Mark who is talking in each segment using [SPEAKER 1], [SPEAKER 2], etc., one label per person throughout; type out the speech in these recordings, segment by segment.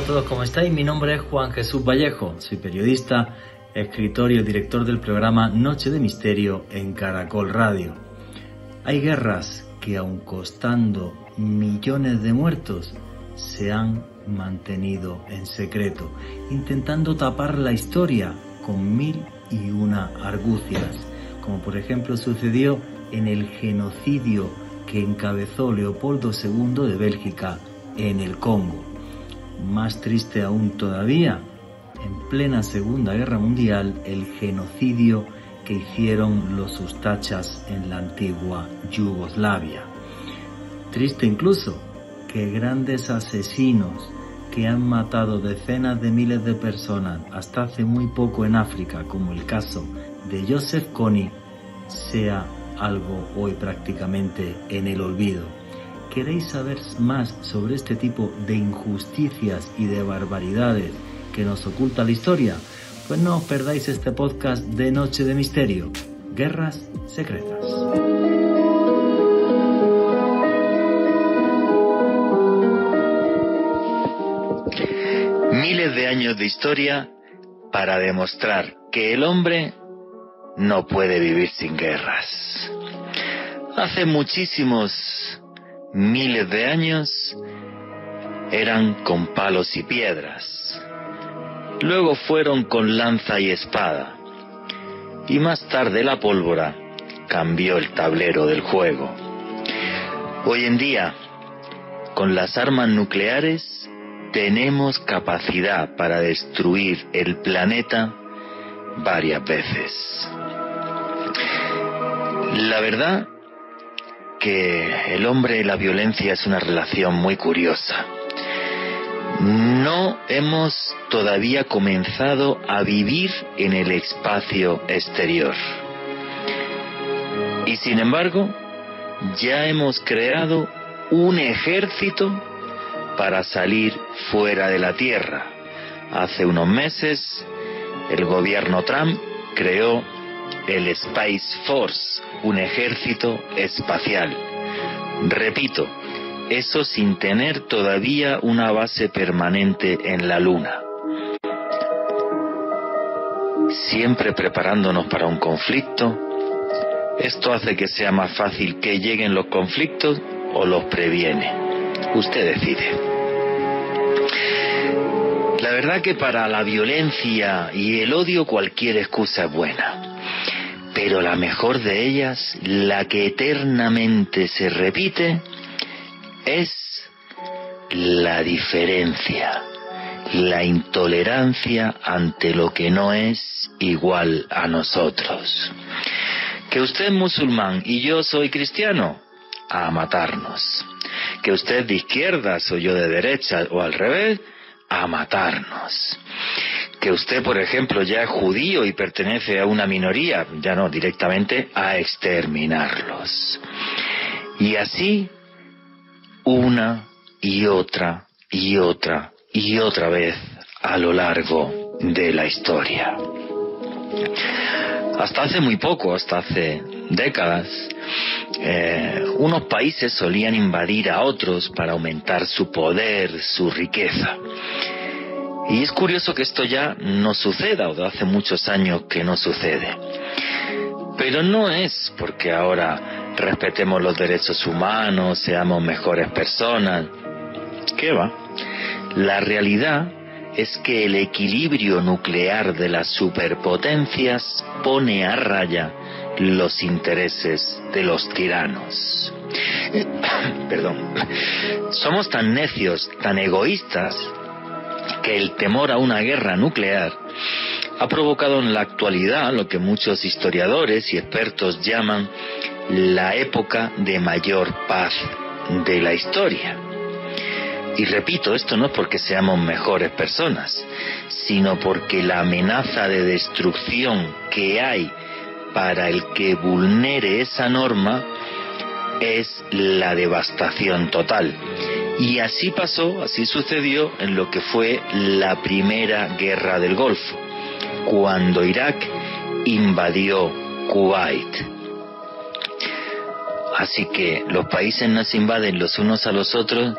[SPEAKER 1] a todos, ¿cómo estáis? Mi nombre es Juan Jesús Vallejo, soy periodista, escritor y director del programa Noche de Misterio en Caracol Radio. Hay guerras que aun costando millones de muertos, se han mantenido en secreto, intentando tapar la historia con mil y una argucias, como por ejemplo sucedió en el genocidio que encabezó Leopoldo II de Bélgica en el Congo. Más triste aún todavía, en plena Segunda Guerra Mundial, el genocidio que hicieron los ustachas en la antigua Yugoslavia. Triste incluso que grandes asesinos que han matado decenas de miles de personas hasta hace muy poco en África, como el caso de Joseph Kony, sea algo hoy prácticamente en el olvido. ¿Queréis saber más sobre este tipo de injusticias y de barbaridades que nos oculta la historia? Pues no os perdáis este podcast de Noche de Misterio, Guerras Secretas.
[SPEAKER 2] Miles de años de historia para demostrar que el hombre no puede vivir sin guerras. Hace muchísimos miles de años eran con palos y piedras. Luego fueron con lanza y espada. Y más tarde la pólvora cambió el tablero del juego. Hoy en día, con las armas nucleares, tenemos capacidad para destruir el planeta varias veces. La verdad que el hombre y la violencia es una relación muy curiosa. No hemos todavía comenzado a vivir en el espacio exterior. Y sin embargo, ya hemos creado un ejército para salir fuera de la Tierra. Hace unos meses, el gobierno Trump creó el Space Force, un ejército espacial. Repito, eso sin tener todavía una base permanente en la Luna. Siempre preparándonos para un conflicto, esto hace que sea más fácil que lleguen los conflictos o los previene. Usted decide. La verdad que para la violencia y el odio cualquier excusa es buena pero la mejor de ellas, la que eternamente se repite, es la diferencia, la intolerancia ante lo que no es igual a nosotros. Que usted es musulmán y yo soy cristiano, a matarnos. Que usted de izquierda, soy yo de derecha o al revés, a matarnos que usted, por ejemplo, ya es judío y pertenece a una minoría, ya no, directamente a exterminarlos. Y así, una y otra y otra y otra vez a lo largo de la historia. Hasta hace muy poco, hasta hace décadas, eh, unos países solían invadir a otros para aumentar su poder, su riqueza. Y es curioso que esto ya no suceda, o de hace muchos años que no sucede. Pero no es porque ahora respetemos los derechos humanos, seamos mejores personas. ¿Qué va? La realidad es que el equilibrio nuclear de las superpotencias pone a raya los intereses de los tiranos. Perdón. Somos tan necios, tan egoístas, que el temor a una guerra nuclear ha provocado en la actualidad lo que muchos historiadores y expertos llaman la época de mayor paz de la historia. Y repito, esto no es porque seamos mejores personas, sino porque la amenaza de destrucción que hay para el que vulnere esa norma es la devastación total. Y así pasó, así sucedió en lo que fue la primera guerra del Golfo, cuando Irak invadió Kuwait. Así que los países no se invaden los unos a los otros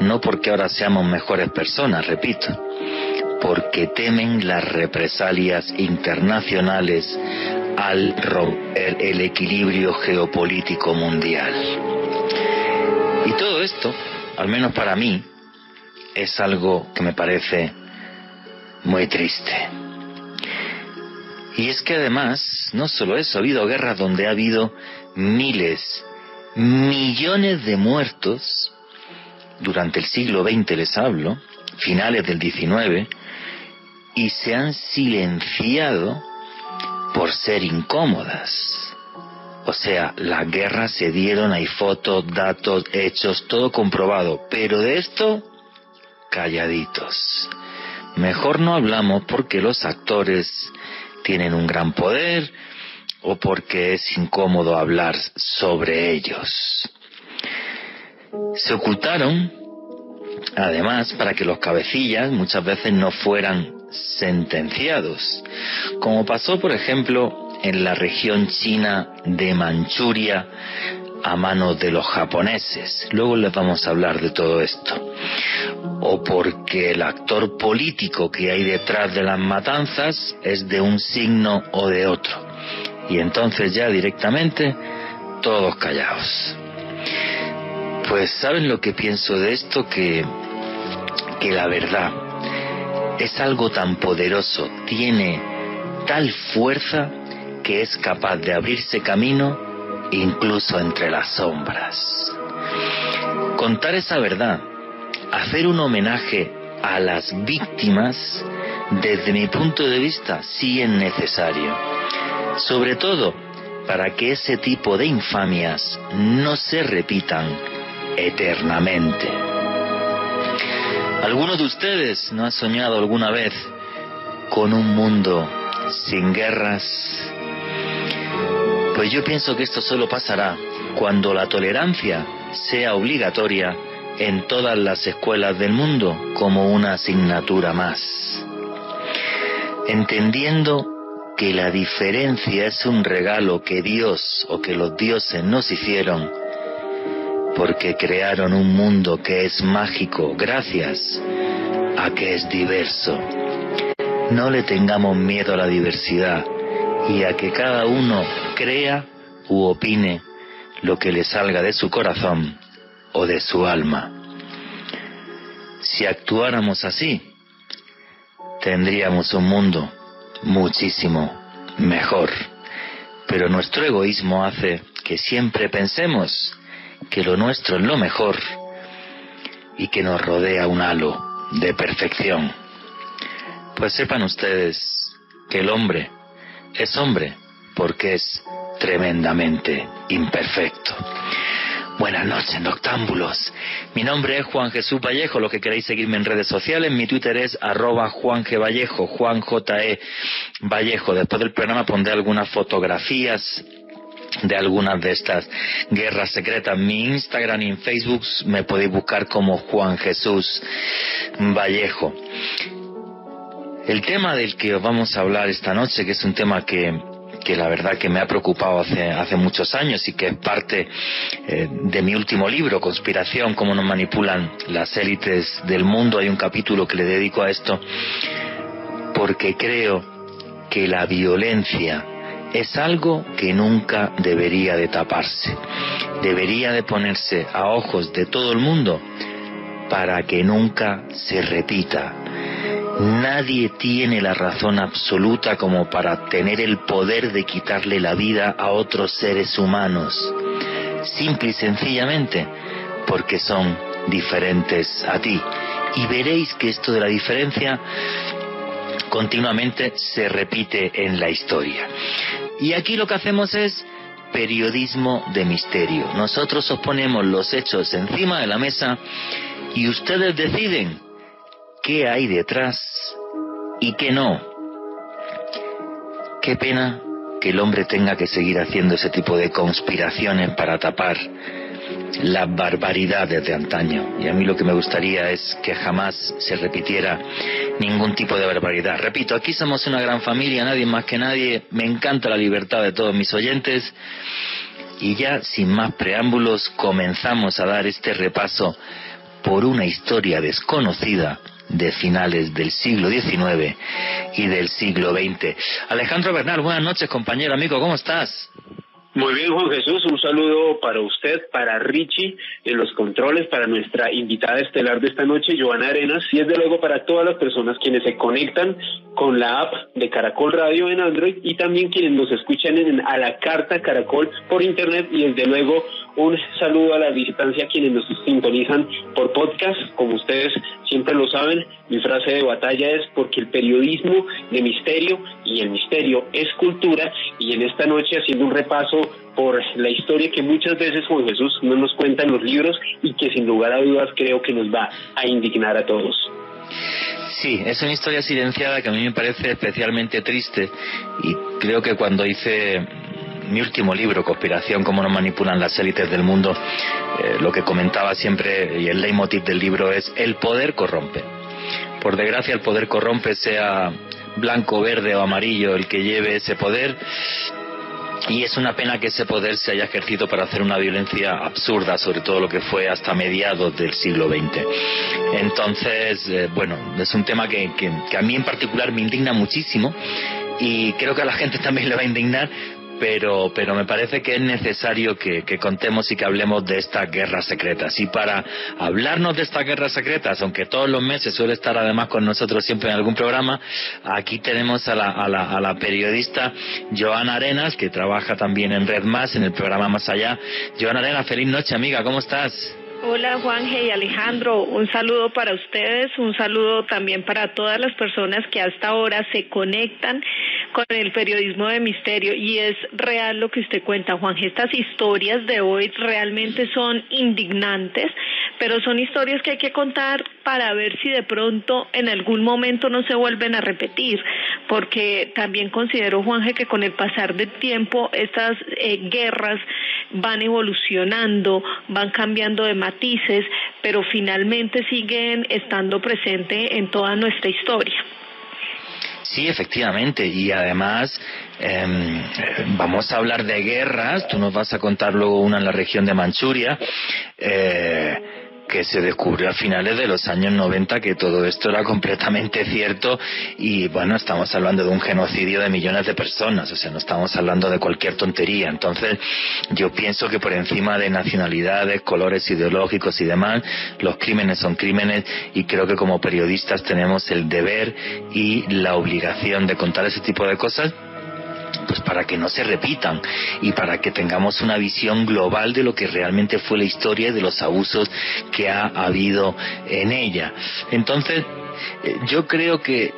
[SPEAKER 2] no porque ahora seamos mejores personas, repito, porque temen las represalias internacionales al romper el equilibrio geopolítico mundial. Y todo esto, al menos para mí, es algo que me parece muy triste. Y es que además, no solo eso, ha habido guerras donde ha habido miles, millones de muertos durante el siglo XX les hablo, finales del XIX, y se han silenciado por ser incómodas. O sea, las guerras se dieron, hay fotos, datos, hechos, todo comprobado, pero de esto, calladitos. Mejor no hablamos porque los actores tienen un gran poder o porque es incómodo hablar sobre ellos. Se ocultaron, además, para que los cabecillas muchas veces no fueran sentenciados, como pasó, por ejemplo, en la región china de Manchuria a manos de los japoneses. Luego les vamos a hablar de todo esto. O porque el actor político que hay detrás de las matanzas es de un signo o de otro. Y entonces ya directamente todos callados. Pues saben lo que pienso de esto que que la verdad es algo tan poderoso, tiene tal fuerza que es capaz de abrirse camino incluso entre las sombras. Contar esa verdad, hacer un homenaje a las víctimas, desde mi punto de vista, sí es necesario. Sobre todo para que ese tipo de infamias no se repitan eternamente. ¿Alguno de ustedes no ha soñado alguna vez con un mundo sin guerras? Pues yo pienso que esto solo pasará cuando la tolerancia sea obligatoria en todas las escuelas del mundo como una asignatura más. Entendiendo que la diferencia es un regalo que Dios o que los dioses nos hicieron porque crearon un mundo que es mágico gracias a que es diverso. No le tengamos miedo a la diversidad y a que cada uno crea u opine lo que le salga de su corazón o de su alma. Si actuáramos así, tendríamos un mundo muchísimo mejor. Pero nuestro egoísmo hace que siempre pensemos que lo nuestro es lo mejor y que nos rodea un halo de perfección. Pues sepan ustedes que el hombre es hombre porque es tremendamente imperfecto. Buenas noches, noctámbulos. Mi nombre es Juan Jesús Vallejo. Los que queréis seguirme en redes sociales, mi Twitter es arroba Juan G. Vallejo, Juan J. E. Vallejo. Después del programa pondré algunas fotografías de algunas de estas guerras secretas. Mi Instagram y en Facebook me podéis buscar como Juan Jesús Vallejo. El tema del que os vamos a hablar esta noche, que es un tema que, que la verdad que me ha preocupado hace, hace muchos años y que es parte eh, de mi último libro, Conspiración, cómo nos manipulan las élites del mundo. Hay un capítulo que le dedico a esto porque creo que la violencia es algo que nunca debería de taparse. Debería de ponerse a ojos de todo el mundo para que nunca se repita. Nadie tiene la razón absoluta como para tener el poder de quitarle la vida a otros seres humanos. Simple y sencillamente porque son diferentes a ti. Y veréis que esto de la diferencia continuamente se repite en la historia. Y aquí lo que hacemos es periodismo de misterio. Nosotros os ponemos los hechos encima de la mesa y ustedes deciden qué hay detrás y qué no. Qué pena que el hombre tenga que seguir haciendo ese tipo de conspiraciones para tapar las barbaridades de antaño. Y a mí lo que me gustaría es que jamás se repitiera ningún tipo de barbaridad. Repito, aquí somos una gran familia, nadie más que nadie. Me encanta la libertad de todos mis oyentes. Y ya sin más preámbulos comenzamos a dar este repaso por una historia desconocida de finales del siglo XIX y del siglo XX. Alejandro Bernal, buenas noches, compañero, amigo, ¿cómo estás?
[SPEAKER 3] Muy bien, Juan Jesús, un saludo para usted, para Richie en los controles, para nuestra invitada estelar de esta noche, Joana Arenas, y desde luego para todas las personas quienes se conectan con la app de Caracol Radio en Android y también quienes nos escuchan en, a la carta Caracol por internet y desde luego un saludo a la distancia quienes nos sintonizan por podcast, como ustedes siempre lo saben, mi frase de batalla es porque el periodismo de misterio y el misterio es cultura. Y en esta noche haciendo un repaso por la historia que muchas veces Juan Jesús no nos cuenta en los libros y que sin lugar a dudas creo que nos va a indignar a todos.
[SPEAKER 2] Sí, es una historia silenciada que a mí me parece especialmente triste. Y creo que cuando hice mi último libro, Conspiración, cómo nos manipulan las élites del mundo, eh, lo que comentaba siempre y el leitmotiv del libro es el poder corrompe. Por desgracia el poder corrompe, sea blanco, verde o amarillo el que lleve ese poder. Y es una pena que ese poder se haya ejercido para hacer una violencia absurda, sobre todo lo que fue hasta mediados del siglo XX. Entonces, eh, bueno, es un tema que, que a mí en particular me indigna muchísimo y creo que a la gente también le va a indignar pero, pero me parece que es necesario que, contemos y que hablemos de estas guerras secretas. Y para hablarnos de estas guerras secretas, aunque todos los meses suele estar además con nosotros siempre en algún programa, aquí tenemos a la, a la, a la periodista Joana Arenas, que trabaja también en Red Más, en el programa Más Allá. Joana Arenas, feliz noche amiga, ¿cómo estás?
[SPEAKER 4] Hola Juanje y Alejandro, un saludo para ustedes, un saludo también para todas las personas que hasta ahora se conectan con el periodismo de misterio y es real lo que usted cuenta, Juanje. Estas historias de hoy realmente son indignantes, pero son historias que hay que contar para ver si de pronto en algún momento no se vuelven a repetir, porque también considero, Juanje, que con el pasar del tiempo estas eh, guerras van evolucionando, van cambiando de matices, pero finalmente siguen estando presentes en toda nuestra historia.
[SPEAKER 2] Sí, efectivamente, y además em, vamos a hablar de guerras, tú nos vas a contar luego una en la región de Manchuria. Eh, que se descubrió a finales de los años 90 que todo esto era completamente cierto y bueno, estamos hablando de un genocidio de millones de personas, o sea, no estamos hablando de cualquier tontería. Entonces, yo pienso que por encima de nacionalidades, colores ideológicos y demás, los crímenes son crímenes y creo que como periodistas tenemos el deber y la obligación de contar ese tipo de cosas pues para que no se repitan y para que tengamos una visión global de lo que realmente fue la historia y de los abusos que ha habido en ella. Entonces, eh, yo creo que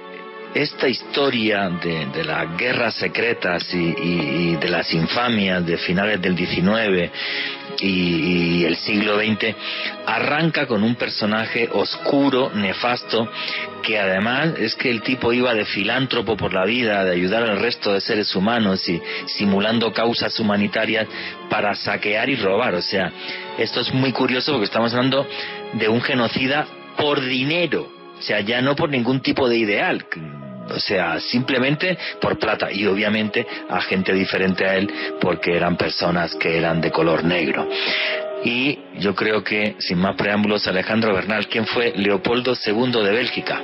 [SPEAKER 2] esta historia de, las guerras secretas y, de las infamias de finales del 19 y, el siglo XX arranca con un personaje oscuro, nefasto, que además es que el tipo iba de filántropo por la vida, de ayudar al resto de seres humanos y simulando causas humanitarias para saquear y robar. O sea, esto es muy curioso porque estamos hablando de un genocida por dinero. O sea, ya no por ningún tipo de ideal, o sea, simplemente por plata y obviamente a gente diferente a él porque eran personas que eran de color negro. Y yo creo que, sin más preámbulos, Alejandro Bernal, ¿quién fue Leopoldo II de Bélgica?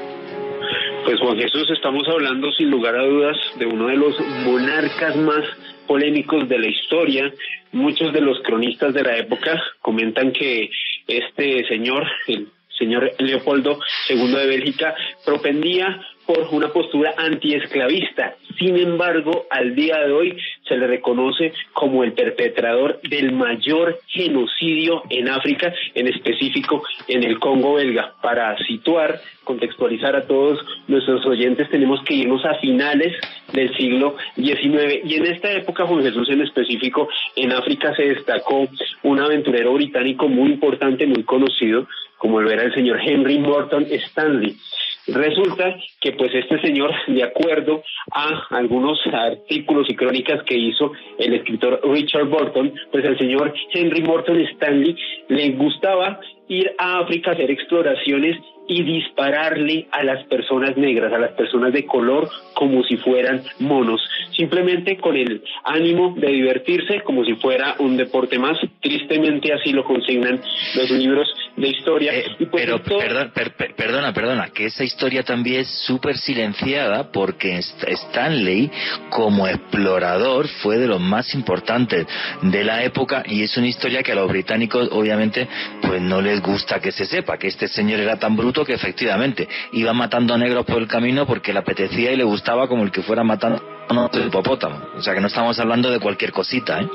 [SPEAKER 3] Pues Juan Jesús, estamos hablando sin lugar a dudas de uno de los monarcas más polémicos de la historia. Muchos de los cronistas de la época comentan que este señor, el señor Leopoldo II de Bélgica, propendía por una postura antiesclavista. Sin embargo, al día de hoy se le reconoce como el perpetrador del mayor genocidio en África, en específico en el Congo belga. Para situar, contextualizar a todos nuestros oyentes, tenemos que irnos a finales del siglo XIX. Y en esta época, Juan Jesús en específico, en África se destacó un aventurero británico muy importante, muy conocido, como lo era el señor Henry Morton Stanley. Resulta que pues este señor, de acuerdo a algunos artículos y crónicas que hizo el escritor Richard Burton, pues el señor Henry Morton Stanley le gustaba ir a África a hacer exploraciones y dispararle a las personas negras, a las personas de color, como si fueran monos, simplemente con el ánimo de divertirse como si fuera un deporte más. Tristemente así lo consignan los libros de historia.
[SPEAKER 2] Eh, pues pero perdona, perdona, que esa historia también es súper silenciada porque Stanley como explorador fue de los más importantes de la época y es una historia que a los británicos obviamente pues no les gusta que se sepa que este señor era tan bruto que efectivamente iba matando a negros por el camino porque le apetecía y le gustaba como el que fuera matando a hipopótamo. O sea que no estamos hablando de cualquier cosita, ¿eh?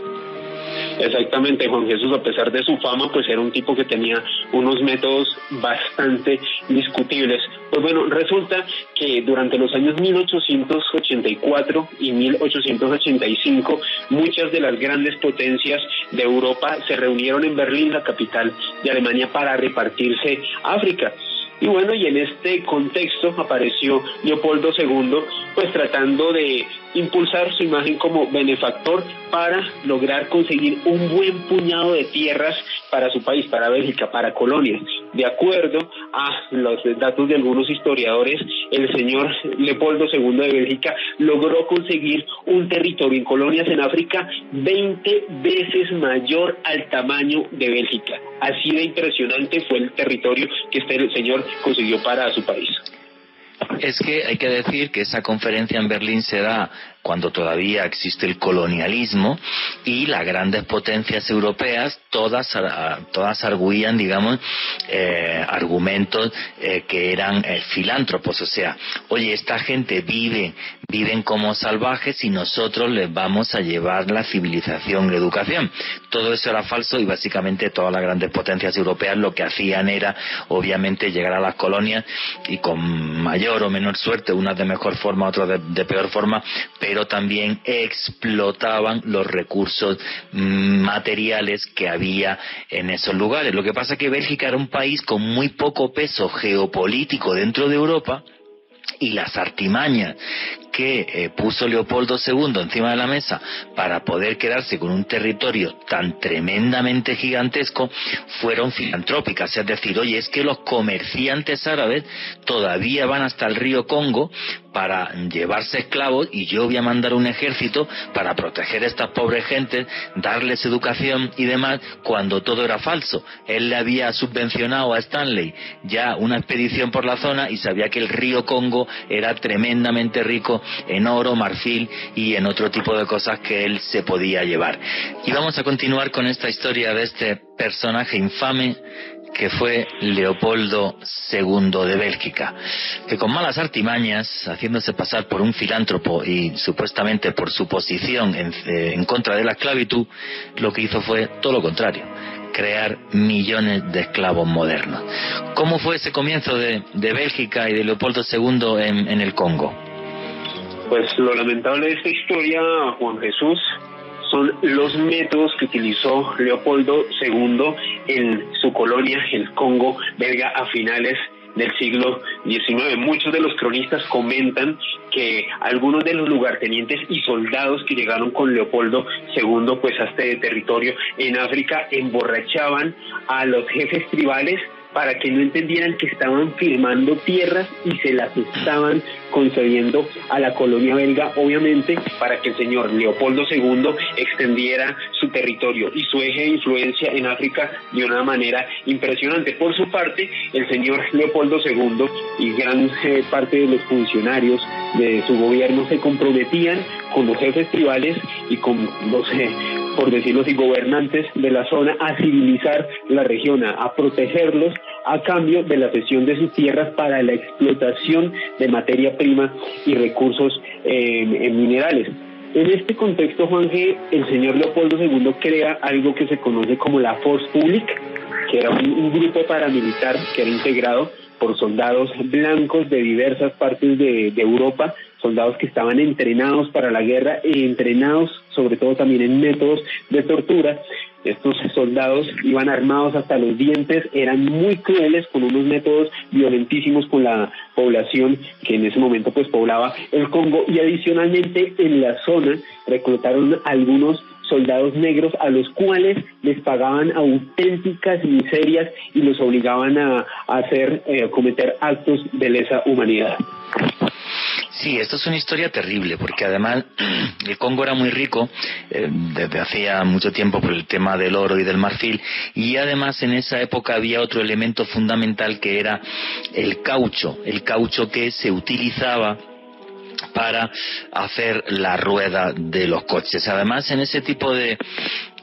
[SPEAKER 3] Exactamente, Juan Jesús, a pesar de su fama, pues era un tipo que tenía unos métodos bastante discutibles. Pues bueno, resulta que durante los años 1884 y 1885, muchas de las grandes potencias de Europa se reunieron en Berlín, la capital de Alemania, para repartirse África. Y bueno, y en este contexto apareció Leopoldo II, pues tratando de impulsar su imagen como benefactor para lograr conseguir un buen puñado de tierras para su país, para Bélgica, para Colonia. De acuerdo a los datos de algunos historiadores, el señor Leopoldo II de Bélgica logró conseguir un territorio en colonias en África 20 veces mayor al tamaño de Bélgica. Así de impresionante fue el territorio que este señor consiguió para su país.
[SPEAKER 2] Es que hay que decir que esa conferencia en Berlín se da cuando todavía existe el colonialismo y las grandes potencias europeas todas todas arguían digamos eh, argumentos eh, que eran eh, filántropos. O sea oye esta gente vive viven como salvajes y nosotros les vamos a llevar la civilización la educación. Todo eso era falso y básicamente todas las grandes potencias europeas lo que hacían era obviamente llegar a las colonias y con mayor o menor suerte unas de mejor forma otras de, de peor forma pero también explotaban los recursos materiales que había en esos lugares. Lo que pasa es que Bélgica era un país con muy poco peso geopolítico dentro de Europa y las artimañas que eh, puso Leopoldo II encima de la mesa para poder quedarse con un territorio tan tremendamente gigantesco fueron filantrópicas. Es decir, oye, es que los comerciantes árabes todavía van hasta el río Congo para llevarse esclavos y yo voy a mandar un ejército para proteger a estas pobres gentes, darles educación y demás, cuando todo era falso. Él le había subvencionado a Stanley ya una expedición por la zona y sabía que el río Congo era tremendamente rico en oro, marfil y en otro tipo de cosas que él se podía llevar. Y vamos a continuar con esta historia de este personaje infame que fue Leopoldo II de Bélgica, que con malas artimañas, haciéndose pasar por un filántropo y supuestamente por su posición en, eh, contra de la esclavitud, lo que hizo fue todo lo contrario, crear millones de esclavos modernos. ¿Cómo fue ese comienzo de, Bélgica y de Leopoldo II en el Congo?
[SPEAKER 3] Pues lo lamentable de esta historia, Juan Jesús, son los métodos que utilizó Leopoldo II en su colonia, el Congo belga, a finales del siglo XIX. Muchos de los cronistas comentan que algunos de los lugartenientes y soldados que llegaron con Leopoldo II pues a este territorio en África emborrachaban a los jefes tribales para que no entendieran que estaban firmando tierras y se las estaban concediendo a la colonia belga, obviamente para que el señor Leopoldo II extendiera su territorio y su eje de influencia en África de una manera impresionante. Por su parte, el señor Leopoldo II y gran eh, parte de los funcionarios de su gobierno se comprometían con los jefes tribales y con los, eh, por decirlo así, gobernantes de la zona a civilizar la región, a, protegerlos a cambio de la cesión de sus tierras para la explotación de materia prima y recursos en minerales. En este contexto, Juan G., el señor Leopoldo II crea algo que se conoce como la Force Public, que era un grupo paramilitar que era integrado por soldados blancos de diversas partes de, Europa, soldados que estaban entrenados para la guerra y entrenados sobre todo también en métodos de tortura. Estos soldados iban armados hasta los dientes, eran muy crueles con unos métodos violentísimos con la población que en ese momento pues poblaba el Congo y adicionalmente en la zona reclutaron algunos soldados negros a los cuales les pagaban auténticas miserias y los obligaban a, hacer, eh, cometer actos de lesa humanidad.
[SPEAKER 2] Sí, esto es una historia terrible, porque además el Congo era muy rico eh, desde hacía mucho tiempo por el tema del oro y del marfil, y además en esa época había otro elemento fundamental que era el caucho, el caucho que se utilizaba para hacer la rueda de los coches. Además, en ese tipo de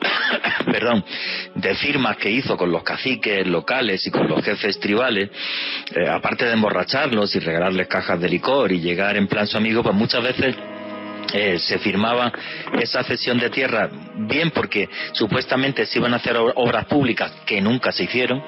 [SPEAKER 2] perdón, de firmas que hizo con los caciques locales y con los jefes tribales, eh, aparte de emborracharlos y regalarles cajas de licor y llegar en plan su amigo, pues muchas veces eh, se firmaba esa cesión de tierra, bien porque supuestamente se iban a hacer obras públicas que nunca se hicieron,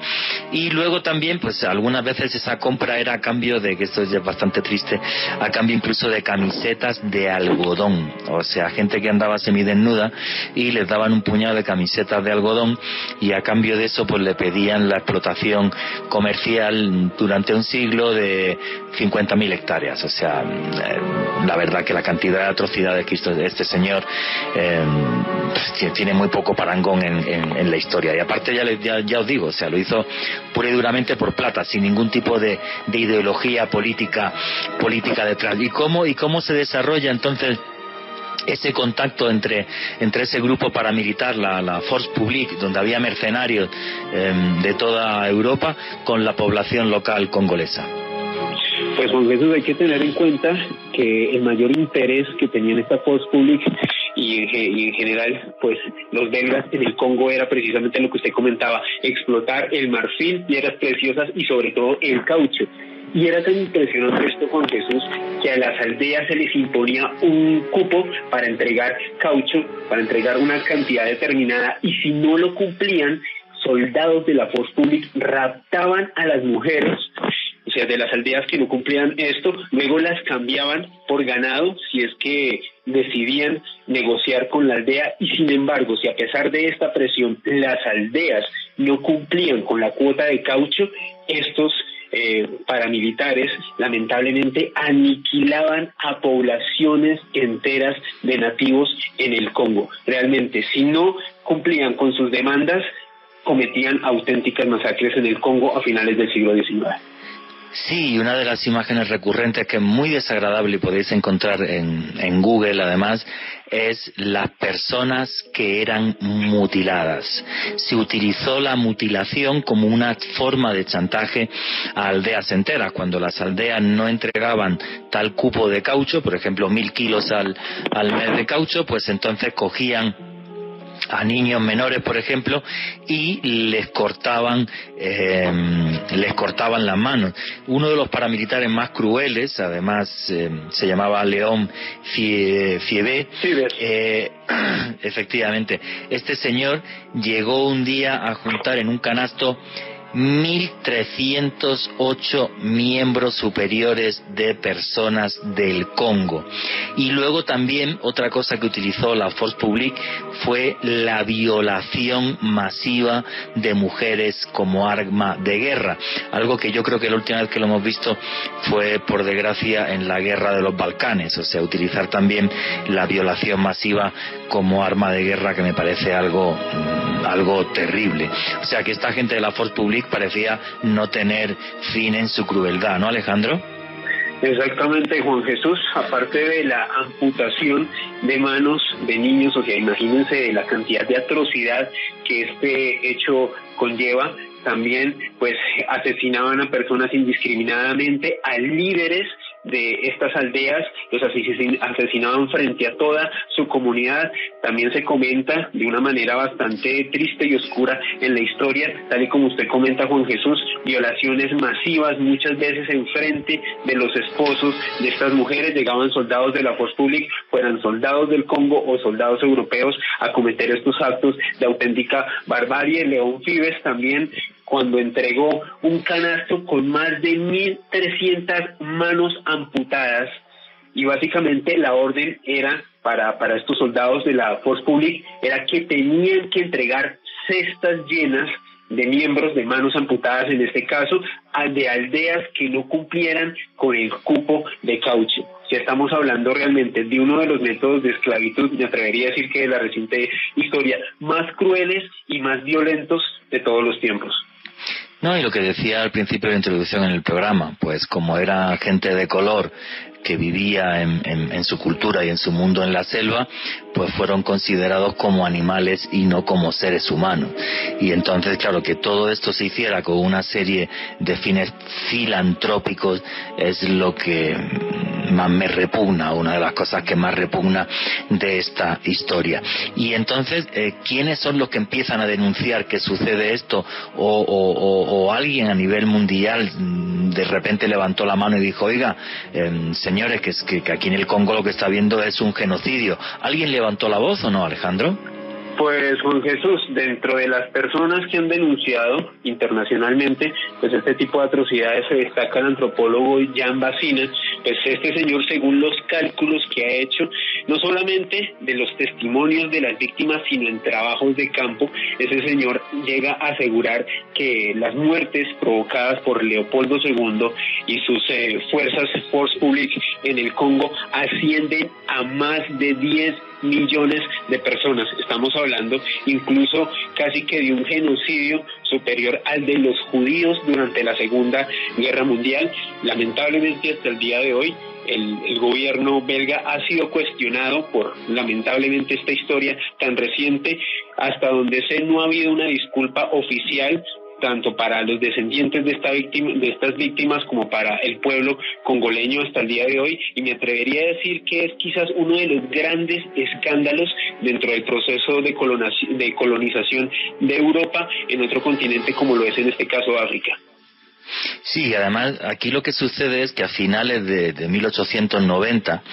[SPEAKER 2] y luego también, pues algunas veces esa compra era a cambio de, que esto es bastante triste, a cambio incluso de camisetas de algodón, o sea, gente que andaba semidesnuda y les daban un puñado de camisetas de algodón y a cambio de eso pues le pedían la explotación comercial durante un siglo de 50.000 hectáreas, o sea, eh, la verdad que la cantidad de atrocidades que hizo este señor eh, tiene muy poco parangón en, la historia. Y aparte ya, ya, os digo, o sea, lo hizo pura y duramente por plata, sin ningún tipo de, ideología política, política detrás. ¿Y cómo, y cómo se desarrolla entonces ese contacto entre, entre ese grupo paramilitar, la, la Force Publique, donde había mercenarios eh, de toda Europa, con la población local congolesa.
[SPEAKER 3] Pues Juan Jesús, hay que tener en cuenta que el mayor interés que tenían esta Force Public y en, general, pues los belgas en el Congo era precisamente lo que usted comentaba, explotar el marfil, piedras preciosas y sobre todo el caucho. Y era tan impresionante esto, Juan Jesús, que a las aldeas se les imponía un cupo para entregar caucho, para entregar una cantidad determinada, y si no lo cumplían, soldados de la Force Public raptaban a las mujeres o sea, de las aldeas que no cumplían esto, luego las cambiaban por ganado si es que decidían negociar con la aldea y sin embargo, si a pesar de esta presión las aldeas no cumplían con la cuota de caucho, estos eh, paramilitares lamentablemente aniquilaban a poblaciones enteras de nativos en el Congo. Realmente, si no cumplían con sus demandas, cometían auténticas masacres en el Congo a finales del siglo XIX.
[SPEAKER 2] Sí, una de las imágenes recurrentes que es muy desagradable y podéis encontrar en, en, Google además es las personas que eran mutiladas. Se utilizó la mutilación como una forma de chantaje a aldeas enteras. Cuando las aldeas no entregaban tal cupo de caucho, por ejemplo mil kilos al, al mes de caucho, pues entonces cogían a niños menores, por ejemplo, y les cortaban, eh, les cortaban las manos. Uno de los paramilitares más crueles, además eh, se llamaba León Fiebé, eh, efectivamente, este señor llegó un día a juntar en un canasto 1.308 miembros superiores de personas del Congo. Y luego también otra cosa que utilizó la Force Publique fue la violación masiva de mujeres como arma de guerra. Algo que yo creo que la última vez que lo hemos visto fue, por desgracia, en la guerra de los Balcanes. O sea, utilizar también la violación masiva como arma de guerra que me parece algo, algo terrible. O sea, que esta gente de la Force Publique parecía no tener fin en su crueldad, ¿no, Alejandro?
[SPEAKER 3] Exactamente, Juan Jesús, aparte de la amputación de manos de niños, o sea, imagínense la cantidad de atrocidad que este hecho conlleva, también pues asesinaban a personas indiscriminadamente, a líderes de estas aldeas, los asesinaban frente a toda su comunidad. También se comenta de una manera bastante triste y oscura en la historia, tal y como usted comenta, Juan Jesús, violaciones masivas, muchas veces en frente de los esposos de estas mujeres. Llegaban soldados de la Force Public, fueran soldados del Congo o soldados europeos, a cometer estos actos de auténtica barbarie. León Fibes también cuando entregó un canasto con más de 1.300 manos amputadas y básicamente la orden era para, para estos soldados de la Force Public era que tenían que entregar cestas llenas de miembros de manos amputadas, en este caso, de aldeas que no cumplieran con el cupo de caucho. Si estamos hablando realmente de uno de los métodos de esclavitud, me atrevería a decir que de la reciente historia, más crueles y más violentos de todos los tiempos.
[SPEAKER 2] No, y lo que decía al principio de la introducción en el programa, pues como era gente de color que vivía en, en, su cultura y en su mundo en la selva, pues fueron considerados como animales y no como seres humanos. Y entonces, claro, que todo esto se hiciera con una serie de fines filantrópicos es lo que más me repugna, una de las cosas que más repugna de esta historia. Y entonces, eh, ¿quiénes son los que empiezan a denunciar que sucede esto? O, o, alguien a nivel mundial mm, de repente levantó la mano y dijo, oiga, em, señores, que, que, aquí en el Congo lo que está viendo es un genocidio. ¿Alguien levantó la voz o no, Alejandro?
[SPEAKER 3] Pues Juan Jesús, dentro de las personas que han denunciado internacionalmente, pues este tipo de atrocidades se destaca el antropólogo Jan Bacina, pues este señor, según los cálculos que ha hecho, no solamente de los testimonios de las víctimas, sino en trabajos de campo, ese señor llega a asegurar que las muertes provocadas por Leopoldo II y sus eh, fuerzas Force Public en el Congo ascienden a más de 10 millones de personas. Estamos hablando incluso casi que de un genocidio superior al de los judíos durante la Segunda Guerra Mundial. Lamentablemente hasta el día de hoy el, gobierno belga ha sido cuestionado por lamentablemente esta historia tan reciente, hasta donde sé no ha habido una disculpa oficial tanto para los descendientes de, esta víctima, de estas víctimas como para el pueblo congoleño hasta el día de hoy. Y me atrevería a decir que es quizás uno de los grandes escándalos dentro del proceso de, de colonización de Europa en otro continente como lo es en este caso África.
[SPEAKER 2] Sí, además aquí lo que sucede es que a finales de, 1890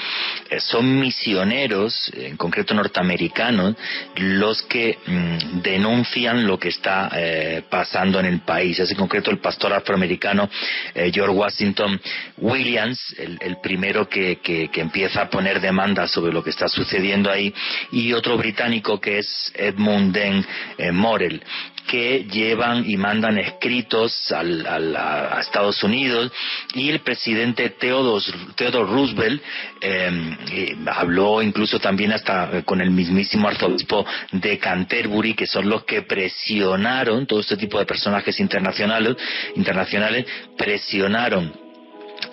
[SPEAKER 2] eh, son misioneros, en concreto norteamericanos, los que mm, denuncian lo que está eh, pasando en el país. Es en concreto el pastor afroamericano eh, George Washington Williams, el, primero que, que, empieza a poner demanda sobre lo que está sucediendo ahí, y otro británico que es Edmund Den Morel que llevan y mandan escritos al, a Estados Unidos. Y el presidente Theodore, Roosevelt em, eh, habló incluso también hasta con el mismísimo arzobispo de Canterbury, que son los que presionaron, todo este tipo de personajes internacionales, internacionales presionaron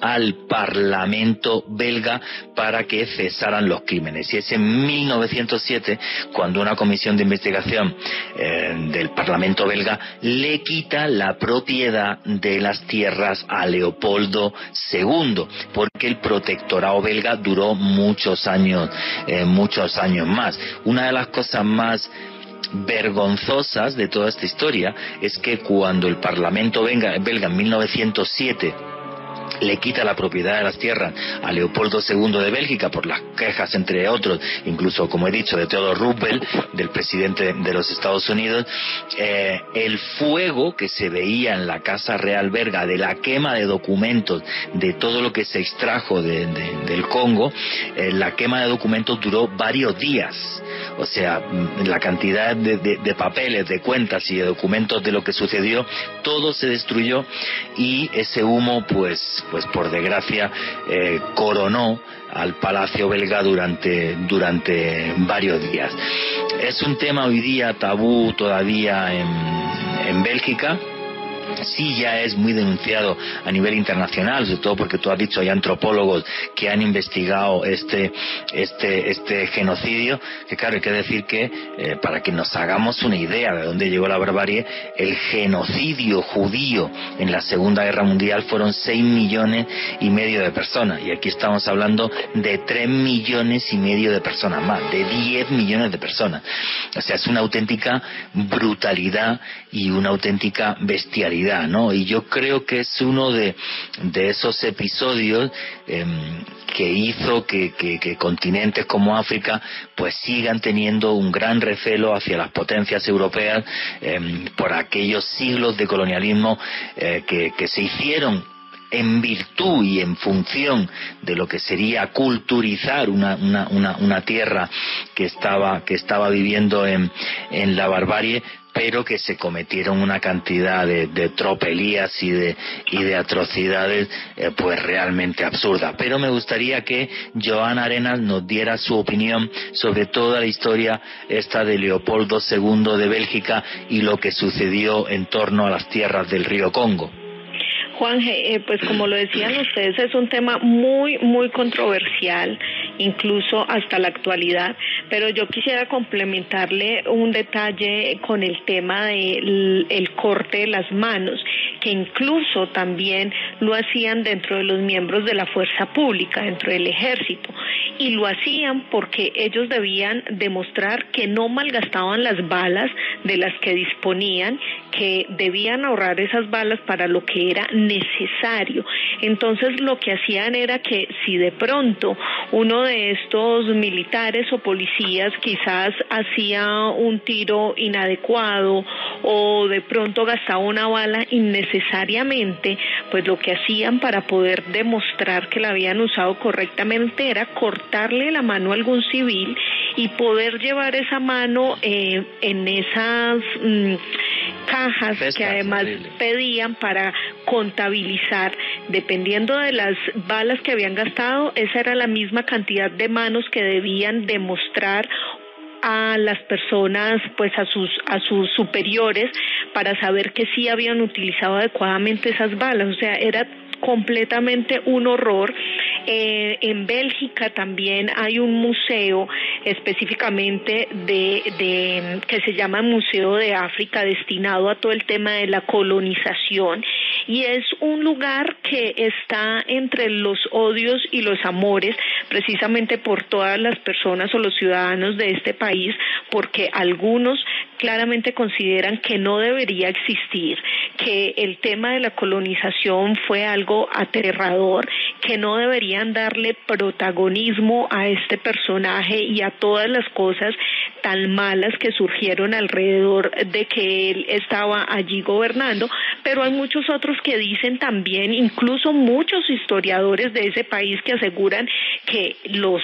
[SPEAKER 2] al Parlamento belga para que cesaran los crímenes. Y es en 1907 cuando una comisión de investigación eh, del Parlamento belga le quita la propiedad de las tierras a Leopoldo II, porque el protectorado belga duró muchos años, eh, muchos años más. Una de las cosas más vergonzosas de toda esta historia es que cuando el Parlamento belga, belga en 1907 le quita la propiedad de las tierras a Leopoldo II de Bélgica por las quejas, entre otros, incluso, como he dicho, de Theodore Roosevelt, del presidente de los Estados Unidos, eh, el fuego que se veía en la Casa Real Belga de la quema de documentos, de todo lo que se extrajo del Congo, eh, la quema de documentos duró varios días. O sea, mm, la cantidad de, papeles, de cuentas y de documentos de lo que sucedió, todo se destruyó y ese humo, pues, pues por desgracia, eh, coronó al Palacio belga durante, durante varios días. Es un tema hoy día tabú todavía en, en Bélgica sí ya es muy denunciado a nivel internacional, sobre todo porque tú has dicho hay antropólogos que han investigado este, este, este genocidio, que claro, hay que decir que eh, para que nos hagamos una idea de dónde llegó la barbarie, el genocidio judío en la Segunda Guerra Mundial fueron 6 millones y medio de personas, y aquí estamos hablando de 3 millones y medio de personas más, de 10 millones de personas. O sea, es una auténtica brutalidad y una auténtica bestialidad Y yo creo que es uno de, esos episodios em, que hizo que, continentes como África pues sigan teniendo un gran recelo hacia las potencias europeas em, por aquellos siglos de colonialismo eh, que, se hicieron en virtud y en función de lo que sería culturizar una, una, una, tierra que estaba, que estaba viviendo en, en la barbarie, pero que se cometieron una cantidad de, tropelías y de, y de atrocidades eh, pues realmente absurdas. Pero me gustaría que Joana Arenas nos diera su opinión sobre toda la historia esta de Leopoldo II de Bélgica y lo que sucedió en torno a las tierras del río Congo.
[SPEAKER 4] Juan, eh, pues como lo decían ustedes, es un tema muy, muy controversial, incluso hasta la actualidad, pero yo quisiera complementarle un detalle con el tema del el corte de las manos, que incluso también lo hacían dentro de los miembros de la fuerza pública, dentro del ejército, y lo hacían porque ellos debían demostrar que no malgastaban las balas de las que disponían, que debían ahorrar esas balas para lo que era necesario. Entonces lo que hacían era que si de pronto uno de estos militares o policías quizás hacía un tiro inadecuado o de pronto gastaba una bala innecesariamente, pues lo que hacían para poder demostrar que la habían usado correctamente era cortarle la mano a algún civil y poder llevar esa mano eh, en esas mm, cajas que además pedían para contabilizar, dependiendo de las balas que habían gastado, esa era la misma cantidad de manos que debían demostrar a las personas, pues a sus, a sus superiores, para saber que sí habían utilizado adecuadamente esas balas. O sea, era completamente un horror. Eh, en Bélgica también hay un museo específicamente de, de, que se llama Museo de África destinado a todo el tema de la colonización y es un lugar que está entre los odios y los amores precisamente por todas las personas o los ciudadanos de este país porque algunos claramente consideran que no debería existir, que el tema de la colonización fue algo aterrador, que no deberían darle protagonismo a este personaje y a todas las cosas tan malas que surgieron alrededor de que él estaba allí gobernando, pero hay muchos otros que dicen también, incluso muchos historiadores de ese país que aseguran que los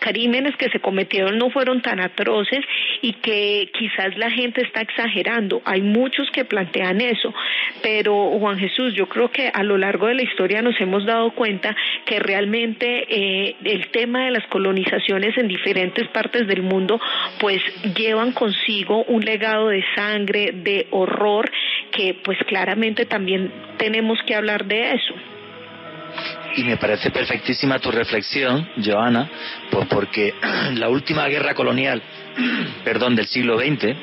[SPEAKER 4] crímenes que se cometieron no fueron tan atroces y que quizás la gente está exagerando. Hay muchos que plantean eso, pero Juan Jesús, yo creo que a lo largo de la historia nos hemos dado cuenta que realmente eh, el tema de las colonizaciones en diferentes partes del mundo pues llevan consigo un legado de sangre, de horror, que pues claramente también tenemos que hablar de eso.
[SPEAKER 2] Y me parece perfectísima tu reflexión, Joana, pues porque la última guerra colonial, perdón, del siglo XX,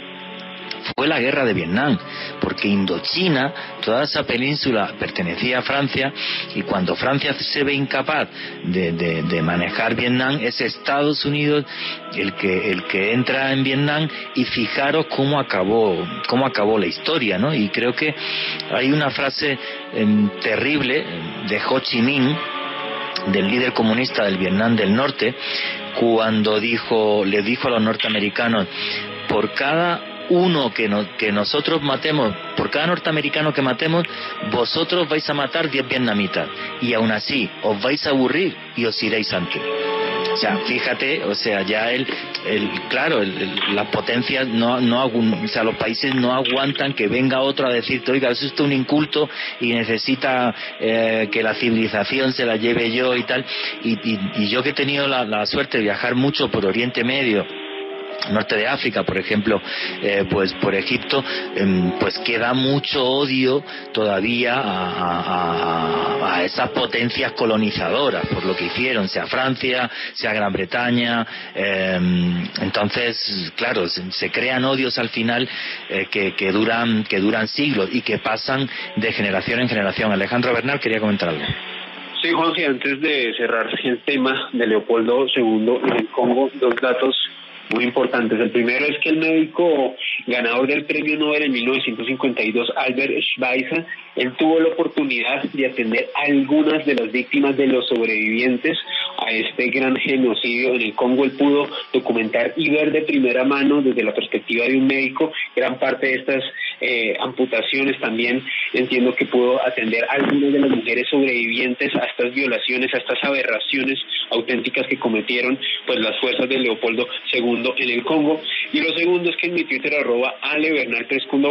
[SPEAKER 2] fue la guerra de Vietnam, porque Indochina, toda esa península pertenecía a Francia y cuando Francia se ve incapaz de, manejar Vietnam es Estados Unidos el que, el que entra en Vietnam y fijaros cómo acabó, cómo acabó la historia, ¿no? Y creo que hay una frase em, terrible de Ho Chi Minh, del líder comunista del Vietnam del Norte, cuando dijo, le dijo a los norteamericanos, por cada uno que, que nosotros matemos, por cada norteamericano que matemos, vosotros vais a matar 10 vietnamitas. Y aún así, os vais a aburrir y os iréis antes. O sea, fíjate, o sea, ya el, el claro, las potencias no, no, o sea, los países no aguantan que venga otro a decirte, oiga, eso es un inculto y necesita eh, que la civilización se la lleve yo y tal. Y, y, yo que he tenido la suerte de viajar mucho por Oriente Medio, norte de África, por ejemplo, eh, pues por Egipto, em, pues queda mucho odio todavía a, esas potencias colonizadoras por lo que hicieron, sea Francia, sea Gran Bretaña. Em, entonces, claro, se, crean odios al final eh, que, duran que duran siglos y que pasan de generación en generación. Alejandro Bernal quería comentar algo.
[SPEAKER 3] Sí, Juan, antes de cerrar el tema de Leopoldo II en el Congo, dos datos muy importantes. El primero es que el médico ganador del premio Nobel en 1952, Albert Schweitzer, él tuvo la oportunidad de atender algunas de las víctimas de los sobrevivientes a este gran genocidio en el Congo. Él pudo documentar y ver de primera mano, desde la perspectiva de un médico, gran parte de estas eh, amputaciones también entiendo que pudo atender a algunas de las mujeres sobrevivientes a estas violaciones, a estas aberraciones auténticas que cometieron pues las fuerzas de Leopoldo II en el Congo. Y lo segundo es que en mi Twitter arroba Ale Bernal 3 con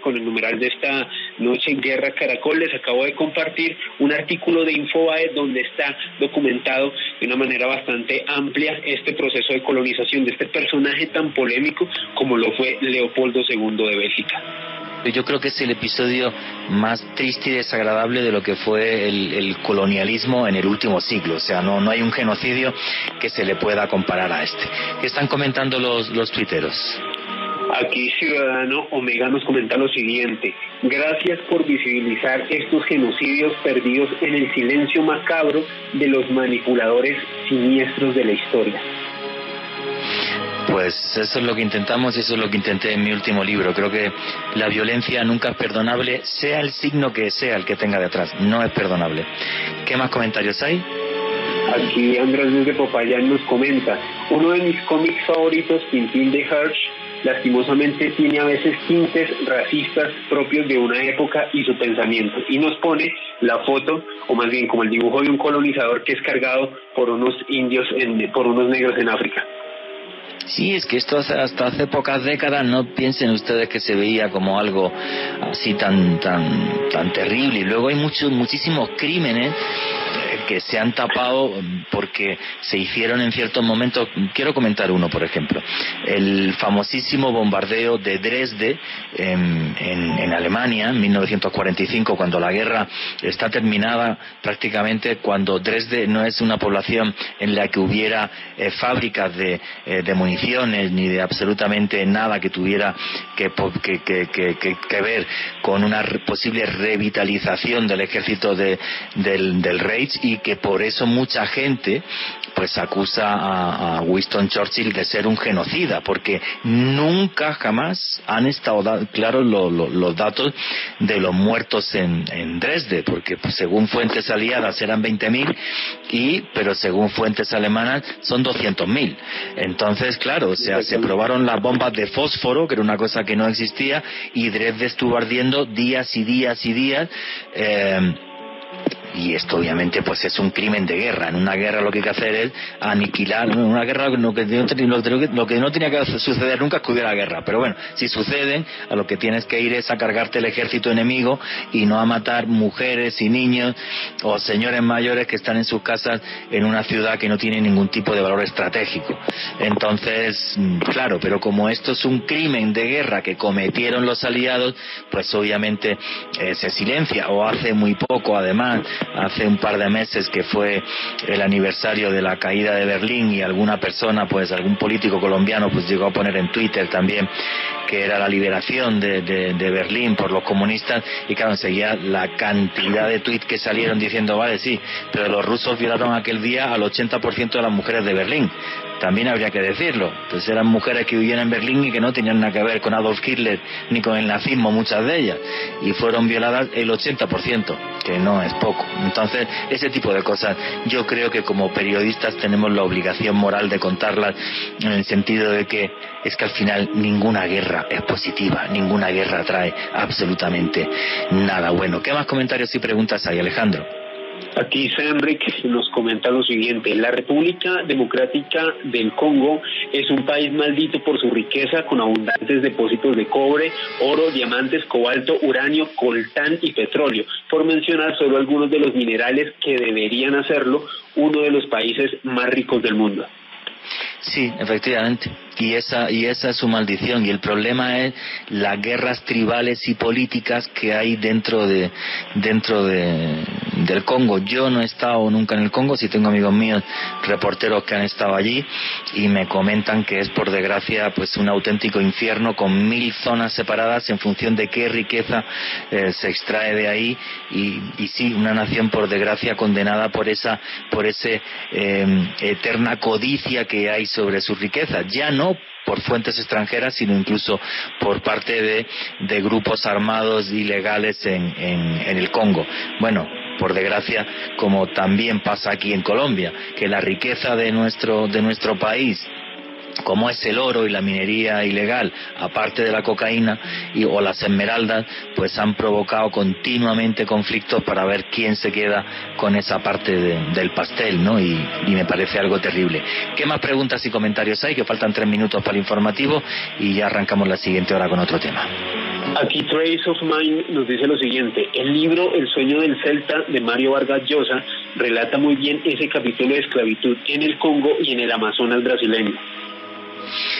[SPEAKER 3] con el numeral de esta noche en Guerra Caracol les acabo de compartir un artículo de Infobae donde está documentado de una manera bastante amplia este proceso de colonización de este personaje tan polémico como lo fue Leopoldo II de Bélgica.
[SPEAKER 2] Yo creo que es el episodio más triste y desagradable de lo que fue el, colonialismo en el último siglo. O sea, no, no hay un genocidio que se le pueda comparar a este. ¿Qué están comentando los, los tuiteros?
[SPEAKER 3] Aquí Ciudadano Omega nos comenta lo siguiente. Gracias por visibilizar estos genocidios perdidos en el silencio macabro de los manipuladores siniestros de la historia.
[SPEAKER 2] Pues eso es lo que intentamos y eso es lo que intenté en mi último libro. Creo que la violencia nunca es perdonable, sea el signo que sea el que tenga detrás. No es perdonable. ¿Qué más comentarios hay?
[SPEAKER 3] Aquí Andrés de Popayán nos comenta, uno de mis cómics favoritos, Tintín de Hirsch, lastimosamente tiene a veces tintes racistas propios de una época y su pensamiento. Y nos pone la foto, o más bien como el dibujo de un colonizador que es cargado por unos indios, en, por unos negros en África.
[SPEAKER 2] Sí, es que esto hasta hace pocas décadas no piensen ustedes que se veía como algo así tan tan tan terrible. Y luego hay muchos muchísimos crímenes que se han tapado porque se hicieron en ciertos momentos. Quiero comentar uno, por ejemplo. El famosísimo bombardeo de Dresde en, en, Alemania en 1945, cuando la guerra está terminada prácticamente, cuando Dresde no es una población en la que hubiera eh, fábricas de, eh, de, municiones ni de absolutamente nada que tuviera que, que, que, que ver con una posible revitalización del ejército de, del, del Reich y que por eso mucha gente pues acusa a, Winston Churchill de ser un genocida, porque nunca jamás han estado claros los datos de los muertos en, en Dresde, porque según fuentes aliadas eran 20.000, y, pero según fuentes alemanas son 200.000. Entonces, claro, o sea, se probaron las bombas de fósforo, que era una cosa que no existía, y Dresde estuvo ardiendo días y días y días. Eh, y esto obviamente pues es un crimen de guerra. En una guerra lo que hay que hacer es aniquilar, en una guerra lo que, no tenía que suceder nunca es que hubiera guerra, pero bueno, si suceden, a lo que tienes que ir es a cargarte el ejército enemigo y no a matar mujeres y niños o señores mayores que están en sus casas en una ciudad que no tiene ningún tipo de valor estratégico. Entonces, mm, claro, pero como esto es un crimen de guerra que cometieron los aliados, pues obviamente eh, se silencia o hace muy poco además hace un par de meses que fue el aniversario de la caída de Berlín y alguna persona, pues algún político colombiano, pues llegó a poner en Twitter también que era la liberación de, de, Berlín por los comunistas y claro, enseguida la cantidad de tweets que salieron diciendo, vale, sí, pero los rusos violaron aquel día al 80% de las mujeres de Berlín también habría que decirlo. Pues eran mujeres que vivían en Berlín y que no tenían nada que ver con Adolf Hitler ni con el nazismo, muchas de ellas. Y fueron violadas el 80%, que no es poco. Entonces, ese tipo de cosas yo creo que como periodistas tenemos la obligación moral de contarlas en el sentido de que es que al final ninguna guerra es positiva, ninguna guerra trae absolutamente nada bueno. ¿Qué más comentarios y preguntas hay, Alejandro?
[SPEAKER 3] Aquí Senric nos comenta lo siguiente, la República Democrática del Congo es un país maldito por su riqueza con abundantes depósitos de cobre, oro, diamantes, cobalto, uranio, coltán y petróleo, por mencionar solo algunos de los minerales que deberían hacerlo uno de los países más ricos del mundo.
[SPEAKER 2] Sí, efectivamente y esa y esa es su maldición. Y el problema es las guerras tribales y políticas que hay dentro de dentro de, del Congo. Yo no he estado nunca en el Congo si tengo amigos míos reporteros que han estado allí y me comentan que es por desgracia pues un auténtico infierno con mil zonas separadas en función de qué riqueza eh, se extrae de ahí. Y, sí una nación por desgracia condenada por esa por ese eh, eterna codicia que hay sobre sus riquezas. Ya no por fuentes extranjeras, sino incluso por parte de, de grupos armados ilegales en, en, el Congo. Bueno, por desgracia, como también pasa aquí en Colombia, que la riqueza de nuestro, de nuestro país como es el oro y la minería ilegal, aparte de la cocaína y, o las esmeraldas, pues han provocado continuamente conflictos para ver quién se queda con esa parte del pastel, ¿no? Y, y, me parece algo terrible. ¿Qué más preguntas y comentarios hay? Que faltan tres minutos para el informativo y ya arrancamos la siguiente hora con otro tema.
[SPEAKER 3] Aquí Trace of Mind nos dice lo siguiente, el libro El sueño del Celta de Mario Vargas Llosa relata muy bien ese capítulo de esclavitud en el Congo y en el Amazonas brasileño.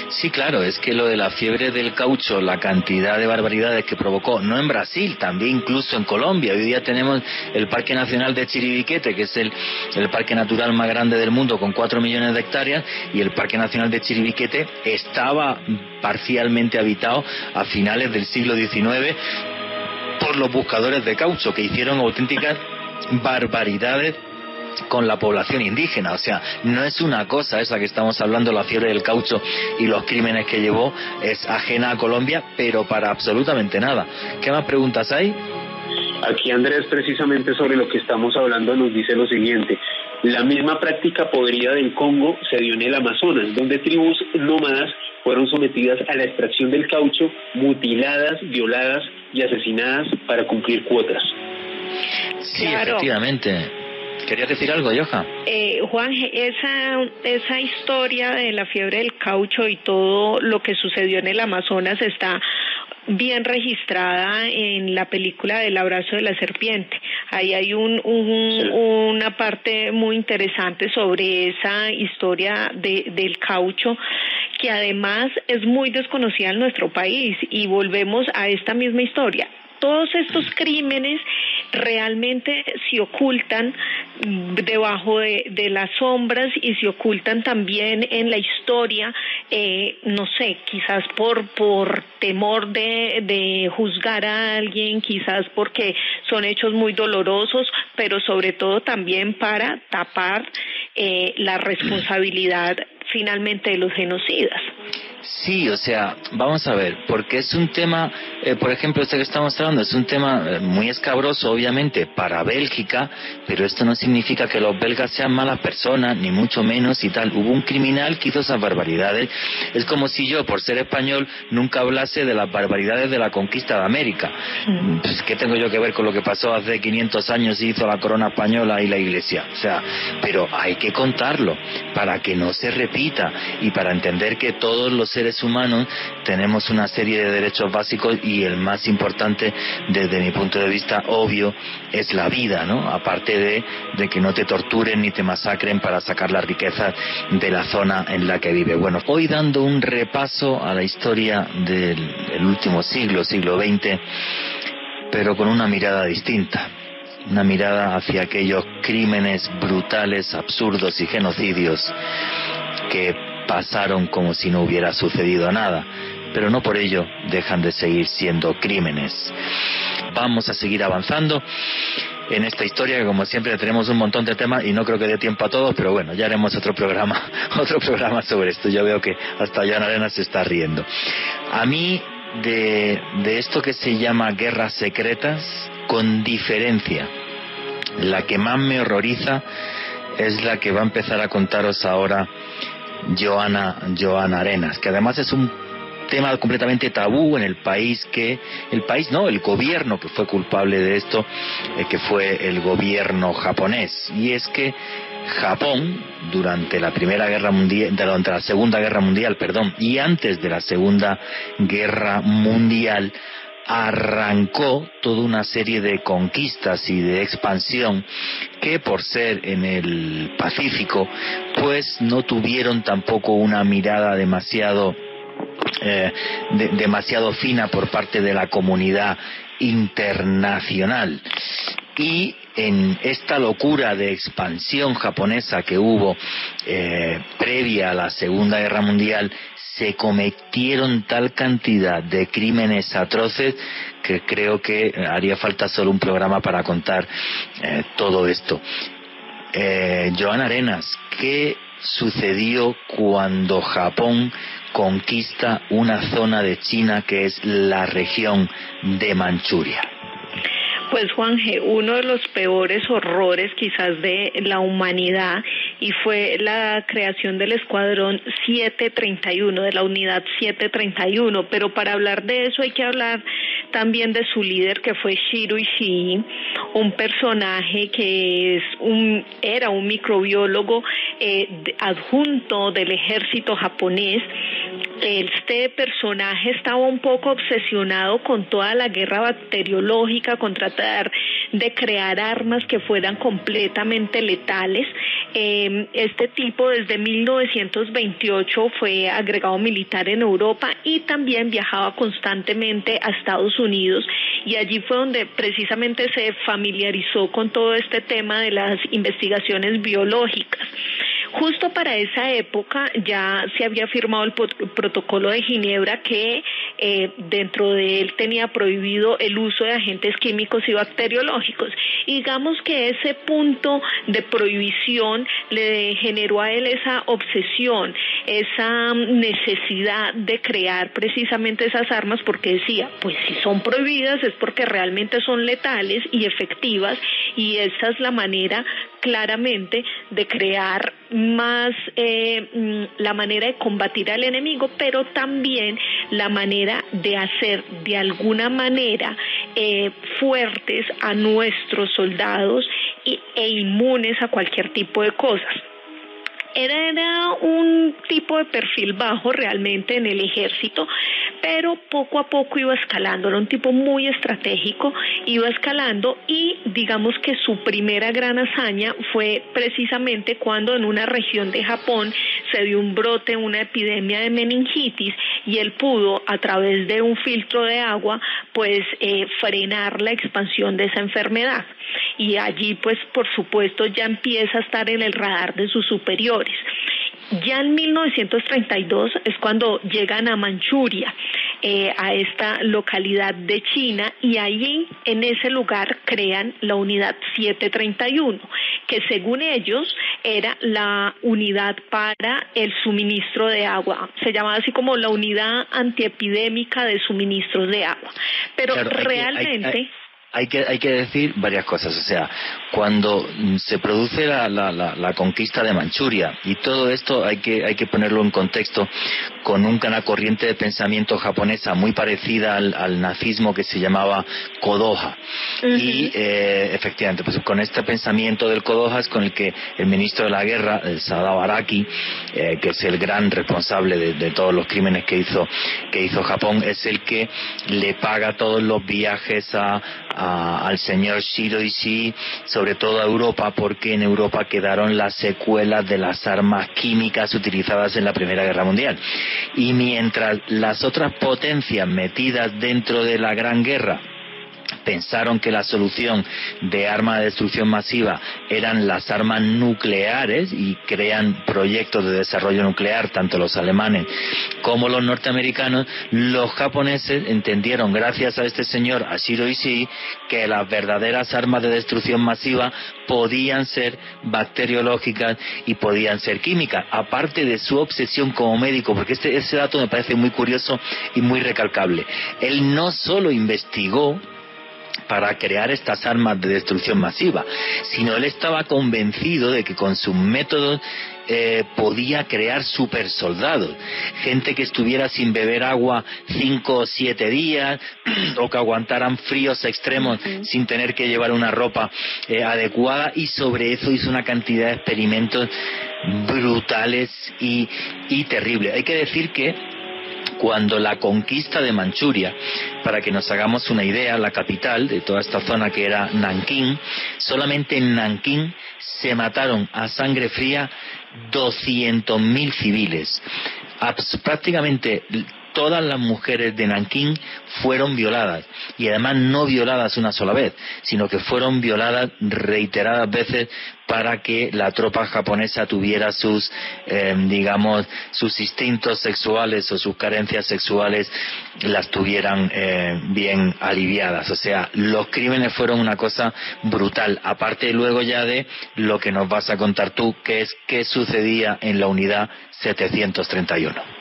[SPEAKER 2] Sí, claro, es que lo de la fiebre del caucho, la cantidad de barbaridades que provocó, no en Brasil, también incluso en Colombia. Hoy día tenemos el Parque Nacional de Chiribiquete, que es el, el parque natural más grande del mundo con cuatro millones de hectáreas, y el Parque Nacional de Chiribiquete estaba parcialmente habitado a finales del siglo XIX por los buscadores de caucho, que hicieron auténticas barbaridades con la población indígena. O sea, no es una cosa esa que estamos hablando, la fiebre del caucho y los crímenes que llevó, es ajena a Colombia, pero para absolutamente nada. ¿Qué más preguntas hay?
[SPEAKER 3] Aquí Andrés, precisamente sobre lo que estamos hablando, nos dice lo siguiente. La misma práctica podrida del Congo se dio en el Amazonas, donde tribus nómadas fueron sometidas a la extracción del caucho, mutiladas, violadas y asesinadas para cumplir cuotas.
[SPEAKER 2] Sí, efectivamente. ¿Querías decir algo?
[SPEAKER 4] Eh, Juan, esa, esa historia de la fiebre del caucho y todo lo que sucedió en el Amazonas está bien registrada en la película del abrazo de la serpiente. Ahí hay un, una parte muy interesante sobre esa historia de, del caucho que además es muy desconocida en nuestro país y volvemos a esta misma historia todos estos crímenes realmente se ocultan debajo de, las sombras y se ocultan también en la historia, eh, no sé, quizás por, por temor de, de juzgar a alguien, quizás porque son hechos muy dolorosos, pero sobre todo también para tapar eh, la responsabilidad finalmente de los genocidas.
[SPEAKER 2] Sí, o sea, vamos a ver, porque es un tema, eh, por ejemplo, este que estamos hablando, es un tema eh, muy escabroso, obviamente, para Bélgica, pero esto no significa que los belgas sean malas personas, ni mucho menos y tal. Hubo un criminal que hizo esas barbaridades. Es como si yo, por ser español, nunca hablase de las barbaridades de la conquista de América. Mm. Pues, ¿qué tengo yo que ver con lo que pasó hace 500 años y hizo la corona española y la iglesia? O sea, pero hay que contarlo para que no se repita y para entender que todos los seres humanos tenemos una serie de derechos básicos y el más importante desde mi punto de vista obvio es la vida, ¿no? Aparte de, de que no te torturen ni te masacren para sacar la riqueza de la zona en la que vive. Bueno, hoy dando un repaso a la historia del último siglo, siglo XX, pero con una mirada distinta una mirada hacia aquellos crímenes brutales, absurdos y genocidios que pasaron como si no hubiera sucedido nada, pero no por ello dejan de seguir siendo crímenes. Vamos a seguir avanzando en esta historia que como siempre tenemos un montón de temas y no creo que dé tiempo a todos, pero bueno, ya haremos otro programa, otro programa sobre esto. Yo veo que hasta Joan Arena se está riendo. A mí de, de esto que se llama guerras secretas, con diferencia, la que más me horroriza es la que va a empezar a contaros ahora Joana, Joana Arenas, que además es un tema completamente tabú en el país que el país no el gobierno que fue culpable de esto eh, que fue el gobierno japonés. Y es que Japón durante la primera guerra mundial durante la segunda guerra mundial perdón y antes de la segunda guerra mundial arrancó toda una serie de conquistas y de expansión que por ser en el Pacífico pues no tuvieron tampoco una mirada demasiado eh, demasiado fina por parte de la comunidad internacional. Y en esta locura de expansión japonesa que hubo eh, previa a la Segunda Guerra Mundial se cometieron tal cantidad de crímenes atroces que creo que haría falta solo un programa para contar eh, todo esto. Eh, Joan Arenas, ¿qué sucedió cuando Japón conquista una zona de China que es la región de Manchuria?
[SPEAKER 4] Pues Juanje, uno de los peores horrores quizás de la humanidad y fue la creación del escuadrón 731, de la unidad 731. Pero para hablar de eso hay que hablar también de su líder que fue Shiro Ishii, un personaje que es un, era un microbiólogo eh, adjunto del ejército japonés. Este personaje estaba un poco obsesionado con toda la guerra bacteriológica, con de crear armas que fueran completamente letales. Eh, este tipo desde 1928 fue agregado militar en Europa y también viajaba constantemente a Estados Unidos y allí fue donde precisamente se familiarizó con todo este tema de las investigaciones biológicas. Justo para esa época ya se había firmado el protocolo de Ginebra que eh, dentro de él tenía prohibido el uso de agentes químicos y bacteriológicos. Y digamos que ese punto de prohibición le generó a él esa obsesión, esa necesidad de crear precisamente esas armas porque decía, pues si son prohibidas es porque realmente son letales y efectivas y esa es la manera claramente de crear más eh, mm, la manera de combatir al enemigo, pero también la manera de hacer de alguna manera eh, fuertes a nuestros soldados e inmunes a cualquier tipo de cosas. Era, un tipo de perfil bajo realmente en el ejército, pero poco a poco iba escalando, era un tipo muy estratégico, iba escalando y digamos que su primera gran hazaña fue precisamente cuando en una región de Japón se dio un brote, una epidemia de meningitis y él pudo a través de un filtro de agua pues eh, frenar la expansión de esa enfermedad y allí pues por supuesto ya empieza a estar en el radar de sus superiores. Ya en 1932 es cuando llegan a Manchuria, eh, a esta localidad de China, y allí en ese lugar crean la unidad 731, que según ellos era la unidad para el suministro de agua. Se llamaba así como la unidad antiepidémica de suministros de agua. Pero realmente
[SPEAKER 2] hay que, hay que decir varias cosas. O sea, cuando se produce la, la, la, conquista de Manchuria, y todo esto hay que, hay que ponerlo en contexto con un una corriente de pensamiento japonesa muy parecida al, nazismo que se llamaba Kodoha. Y eh, efectivamente, pues con este pensamiento del Kodoha es con el que el ministro de la guerra, el Sadao Araki, eh, que es el gran responsable de, de, todos los crímenes que hizo, que hizo Japón, es el que le paga todos los viajes a, al señor Shiro Ishii, sobre todo a Europa, porque en Europa quedaron las secuelas de las armas químicas utilizadas en la Primera Guerra Mundial. Y mientras las otras potencias metidas dentro de la Gran Guerra pensaron que la solución de arma de destrucción masiva eran las armas nucleares y crean proyectos de desarrollo nuclear, tanto los alemanes como los norteamericanos, los japoneses entendieron, gracias a este señor Ashiro Ishii, que las verdaderas armas de destrucción masiva podían ser bacteriológicas y podían ser químicas, aparte de su obsesión como médico, porque este, ese dato me parece muy curioso y muy recalcable. Él no solo investigó para crear estas armas de destrucción masiva, sino él estaba convencido de que con sus métodos eh, podía crear super soldados, gente que estuviera sin beber agua cinco o siete días o que aguantaran fríos extremos sin tener que llevar una ropa eh, adecuada y sobre eso hizo una cantidad de experimentos brutales y, y terribles. Hay que decir que cuando la conquista de Manchuria, para que nos hagamos una idea, la capital de toda esta zona que era Nankín, solamente en Nankín se mataron a sangre fría 200.000 civiles. Prácticamente todas las mujeres de Nankín fueron violadas y además no violadas una sola vez, sino que fueron violadas reiteradas veces para que la tropa japonesa tuviera sus, em, digamos, sus instintos sexuales o sus carencias sexuales las tuvieran eh, bien aliviadas. O sea, los crímenes fueron una cosa brutal. Aparte luego ya de lo que nos vas a contar tú, que es qué sucedía en la unidad 731.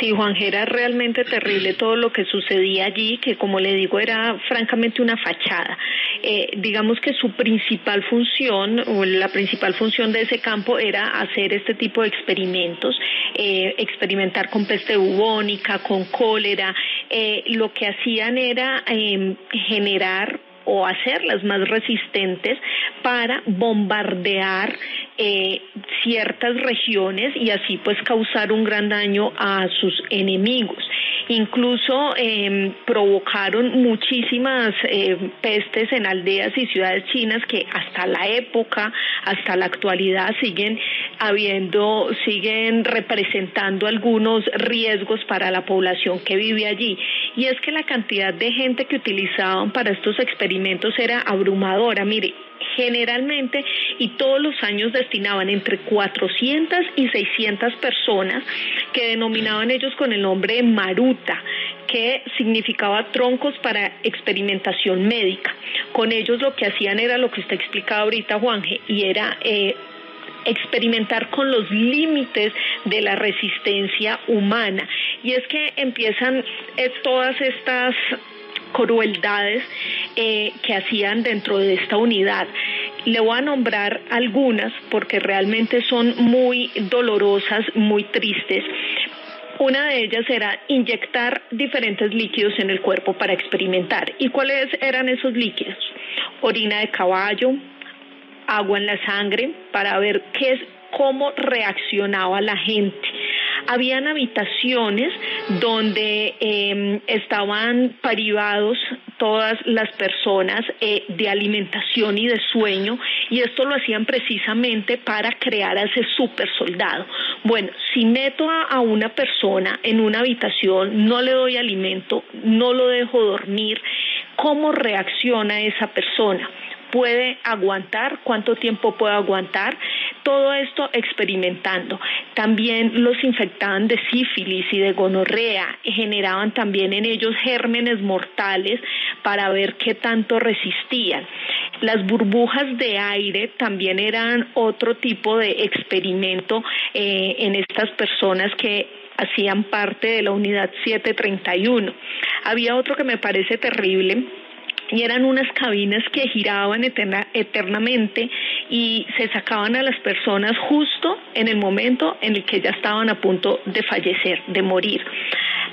[SPEAKER 4] Sí, Juan, era realmente terrible todo lo que sucedía allí, que como le digo era francamente una fachada. Eh, digamos que su principal función, o la principal función de ese campo era hacer este tipo de experimentos, eh, experimentar con peste bubónica, con cólera. Eh, lo que hacían era em, generar o hacerlas más resistentes para bombardear eh, ciertas regiones y así pues causar un gran daño a sus enemigos. Incluso em, provocaron muchísimas eh, pestes en aldeas y ciudades chinas que hasta la época, hasta la actualidad siguen habiendo, siguen representando algunos riesgos para la población que vive allí. Y es que la cantidad de gente que utilizaban para estos experimentos era abrumadora. Mire, generalmente y todos los años destinaban entre 400 y 600 personas que denominaban ellos con el nombre de Maruta, que significaba troncos para experimentación médica. Con ellos lo que hacían era lo que usted explicaba ahorita, Juanje, y era... Eh, experimentar con los límites de la resistencia humana. Y es que empiezan todas estas crueldades eh, que hacían dentro de esta unidad. Le voy a nombrar algunas porque realmente son muy dolorosas, muy tristes. Una de ellas era inyectar diferentes líquidos en el cuerpo para experimentar. ¿Y cuáles eran esos líquidos? Orina de caballo, agua en la sangre para ver qué es cómo reaccionaba la gente habían habitaciones donde em, estaban privados todas las personas eh, de alimentación y de sueño y esto lo hacían precisamente para crear a ese super soldado. Bueno, si meto a una persona en una habitación, no le doy alimento, no lo dejo dormir, ¿cómo reacciona esa persona? Puede aguantar, cuánto tiempo puede aguantar, todo esto experimentando. También los infectaban de sífilis y de gonorrea, generaban también en ellos gérmenes mortales para ver qué tanto resistían. Las burbujas de aire también eran otro tipo de experimento eh, en estas personas que hacían parte de la unidad 731. Había otro que me parece terrible y eran unas cabinas que giraban eternamente y se sacaban a las personas justo en el momento en el que ya estaban a punto de fallecer, de morir.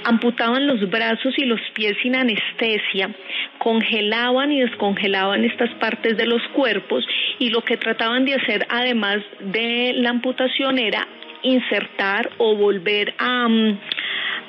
[SPEAKER 4] Amputaban los brazos y los pies sin anestesia, congelaban y descongelaban estas partes de los cuerpos y lo que trataban de hacer además de la amputación era insertar o volver a, mm,